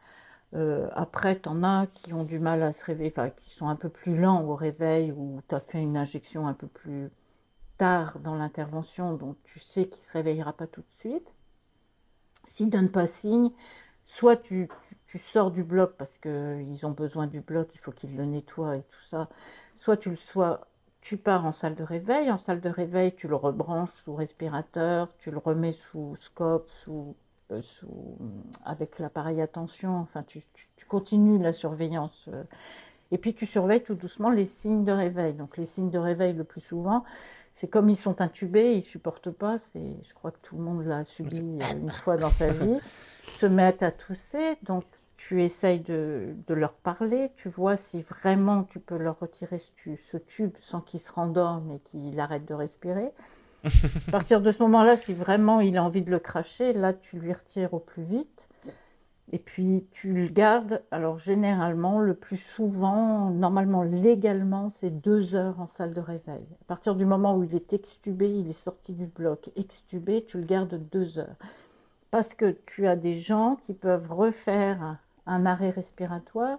Euh, après, tu en as qui ont du mal à se réveiller, enfin, qui sont un peu plus lents au réveil, ou tu as fait une injection un peu plus tard dans l'intervention, donc tu sais qu'il ne se réveillera pas tout de suite. S'il ne donne pas signe, soit tu, tu- tu sors du bloc parce qu'ils ont besoin du bloc, il faut qu'ils le nettoient et tout ça, soit tu le sois, tu pars en salle de réveil. En salle de réveil, tu le rebranches sous respirateur, tu le remets sous scope, sous, euh, sous- avec l'appareil à tension, enfin tu, tu- tu continues la surveillance. euh. Et puis tu surveilles tout doucement les signes de réveil. Donc les signes de réveil le plus souvent, c'est comme ils sont intubés, ils supportent pas, c'est, je crois que tout le monde l'a subi euh, une fois dans sa vie, se mettent à tousser, donc tu essayes de, de leur parler, tu vois si vraiment tu peux leur retirer ce, tu- ce tube sans qu'ils se rendorment et qu'ils arrêtent de respirer. À partir de ce moment-là, si vraiment il a envie de le cracher, là tu lui retires au plus vite. Et puis tu le gardes, alors généralement, le plus souvent, normalement légalement, c'est deux heures en salle de réveil. À partir du moment où il est extubé, il est sorti du bloc, extubé, tu le gardes deux heures. Parce que tu as des gens qui peuvent refaire un arrêt respiratoire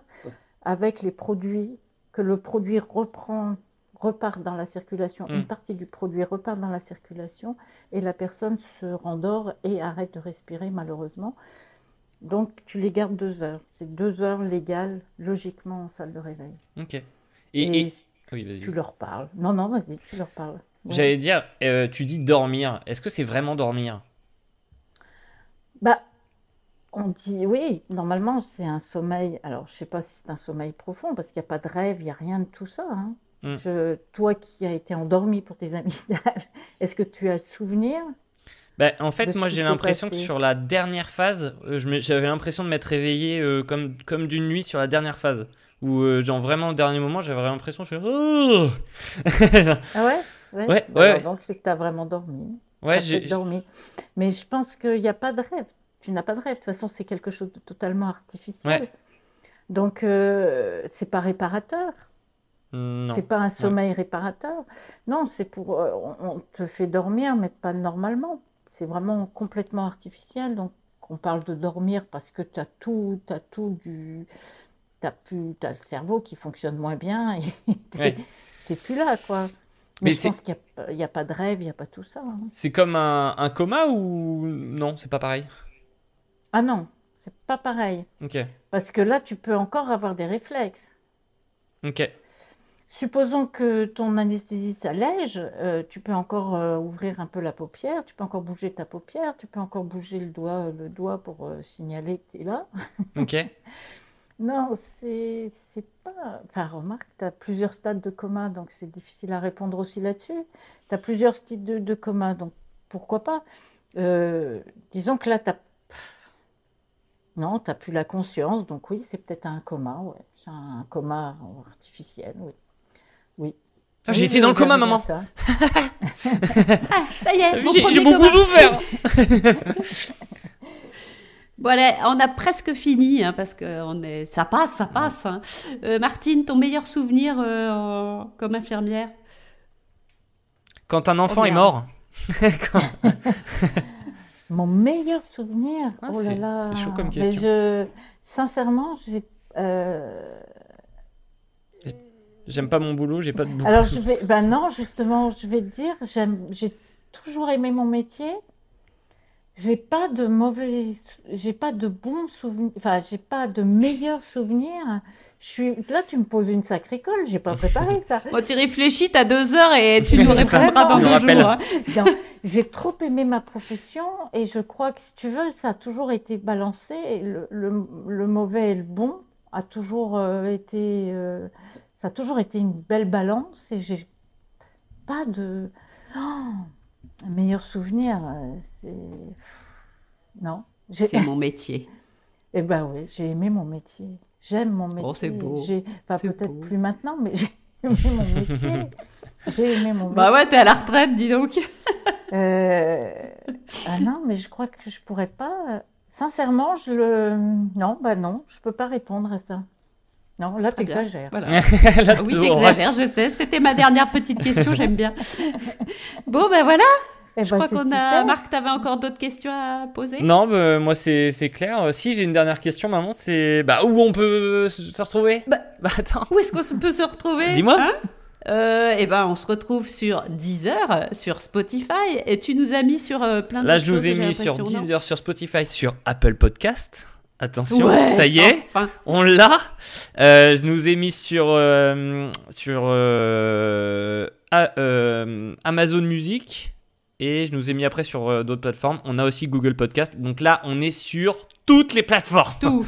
avec les produits, que le produit reprend, repart dans la circulation, une partie du produit repart dans la circulation et la personne se rendort et arrête de respirer malheureusement. Donc tu les gardes deux heures. C'est deux heures légales, logiquement, en salle de réveil. Ok. Et, Et, et- Oui, vas-y. tu leur parles. Non, non, vas-y, tu leur parles. Ouais. J'allais dire, euh, tu dis dormir. Est-ce que c'est vraiment dormir? Bah, on dit oui, normalement c'est un sommeil. Alors, je sais pas si c'est un sommeil profond parce qu'il n'y a pas de rêve, il n'y a rien de tout ça. hein. Mm. Je- toi qui as été endormi pour tes amygdales, est-ce que tu as souvenir Bah, en fait, moi j'ai l'impression que sur la dernière phase, euh, j'avais l'impression de m'être réveillé euh, comme, comme d'une nuit sur la dernière phase. Où, euh, genre vraiment, au dernier moment, j'avais l'impression, je fais. Oh Ah ouais? Ouais, Ouais, Bah ouais. alors Donc c'est que tu as vraiment dormi. ouais, j'ai. dormi. Mais je pense qu'il n'y a pas de rêve. Tu n'as pas de rêve. De toute façon, c'est quelque chose de totalement artificiel. Ouais. Donc, euh, c'est pas réparateur. C'est pas un sommeil réparateur. Non, c'est pour. euh, on, te fait dormir, mais pas normalement. C'est vraiment complètement artificiel. Donc, on parle de dormir parce que tu as tout, t'as tout du. T'as plus, t'as le cerveau qui fonctionne moins bien et t'es Ouais. plus là, quoi. Mais Mais, je pense qu'il n'y a, pas de rêve, il n'y a pas tout ça. hein. C'est comme un, un coma ou. Non, c'est pas pareil? Ah non, c'est pas pareil. Ok. Parce que là, tu peux encore avoir des réflexes. Ok. Supposons que ton anesthésie s'allège, euh, tu peux encore euh, ouvrir un peu la paupière, tu peux encore bouger ta paupière, tu peux encore bouger le doigt, le doigt pour euh, signaler que tu es là. Ok. Non, c'est pas. Enfin, remarque, tu as plusieurs stades de coma, donc c'est difficile à répondre aussi là-dessus. Tu as plusieurs styles de, de coma, donc pourquoi pas Euh, Disons que là, tu Non, tu plus la conscience, donc oui, c'est peut-être un coma, ouais. C'est un coma artificiel, oui. Oui. Ah, j'ai Oui, été dans le coma, maman. ça. Ça y est, mon J'ai beaucoup souffert. Bon, allez, on a presque fini, hein, parce que on est... ça passe, ça passe. hein. Euh, Martine, ton meilleur souvenir euh, en- comme infirmière? Quand un enfant Oh, est merde. mort. Quand- Mon meilleur souvenir, Ah, oh là là. c'est chaud comme Mais question. je, sincèrement, j'ai. euh, J'aime pas mon boulot, j'ai pas de boulot. Alors je vais, ben non, justement, je vais te dire, j'ai toujours aimé mon métier. J'ai pas de mauvais, j'ai pas de bons souvenirs, enfin, j'ai pas de meilleurs souvenirs. Je suis là, tu me poses une sacrée colle, j'ai pas préparé ça. Bon, tu réfléchis, t'as deux heures et tu nous répondras dans deux jours. hein. J'ai trop aimé ma profession et je crois que si tu veux, ça a toujours été balancé. Le, le- le mauvais et le bon a toujours euh, été, euh, ça a toujours été une belle balance et j'ai pas de oh, un meilleur souvenir. euh, C'est non. C'est mon métier. Eh ben oui, j'ai aimé mon métier. J'aime mon métier. Oh, c'est beau. Enfin, peut-être plus maintenant, mais j'ai aimé mon métier. J'ai aimé mon métier. Bah ouais, t'es à la retraite, dis donc. Euh, Ah non, mais je crois que je pourrais pas. euh, Sincèrement, je le. Non, bah non, je peux pas répondre à ça. Non, là, t'exagères. Voilà. Là, Ah oui, j'exagère, je sais. C'était ma dernière petite question, j'aime bien. Bon, ben voilà, Eh je ben, crois qu'on a... Marc, t'avais encore d'autres questions à poser? Non, bah, moi c'est c'est clair. Euh, Si j'ai une dernière question, maman, c'est bah où on peut se retrouver? Bah- bah attends. Où est-ce qu'on peut se retrouver? Dis-moi. hein? Euh, eh ben, on se retrouve sur Deezer, sur Spotify, et tu nous as mis sur euh, plein de Là, je nous choses, ai mis sur Deezer, sur Spotify, sur Apple Podcast. Attention, Ouais, ça y est, enfin. on l'a. Euh, je nous ai mis sur euh, sur euh, euh, Amazon Music et je nous ai mis après sur euh, d'autres plateformes. On a aussi Google Podcast. Donc là, on est sur toutes les plateformes. Tout.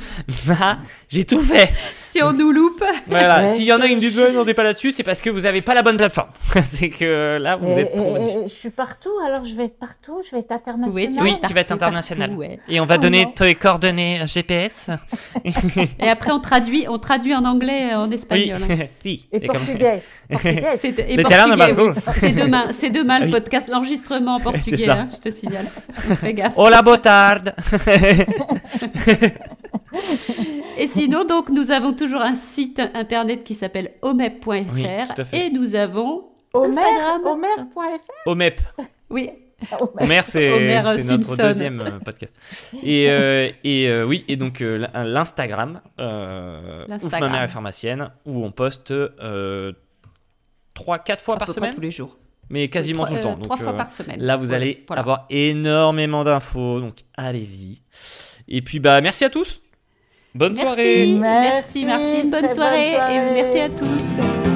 Là, j'ai tout fait. Si on nous loupe, Voilà, Ouais, s'il y en a qui me disent non, t'es pas là-dessus, c'est parce que vous avez pas la bonne plateforme. c'est que là, vous Et- êtes trop et- bonne. et je suis partout, alors je vais être partout, je vais être internationale. oui, tu, Oui, vas tu vas être international. partout, ouais. Et on va Oh donner non. tes coordonnées GPS. Et après, on traduit, on traduit en anglais, et en Oui. espagnol. hein. oui. Et Et portugais. portugais. C'est oui. Demain, c'est demain le Ah podcast, l'enregistrement en portugais, hein, je te signale. Fais gaffe. Hola, botarde. Et sinon, donc, nous avons toujours un site internet qui s'appelle omep.fr Oui, et nous avons Omer, Instagram. Omer.fr. Omep. oui, Omer. Homer, c'est notre deuxième euh, podcast. Et, euh, et euh, oui, et donc euh, l'Instagram, euh, Ouf, ma L'Instagram. mère est pharmacienne, où on poste euh, 3-4 fois à par peu près semaine, tous les jours. mais quasiment Trois- tout le euh, temps. trois Donc, fois euh, par semaine. Là, vous allez voilà. avoir énormément d'infos, donc allez-y. Et puis, bah, merci à tous. Bonne Merci, soirée. merci Merci, Martine, bonne soirée, et merci à tous.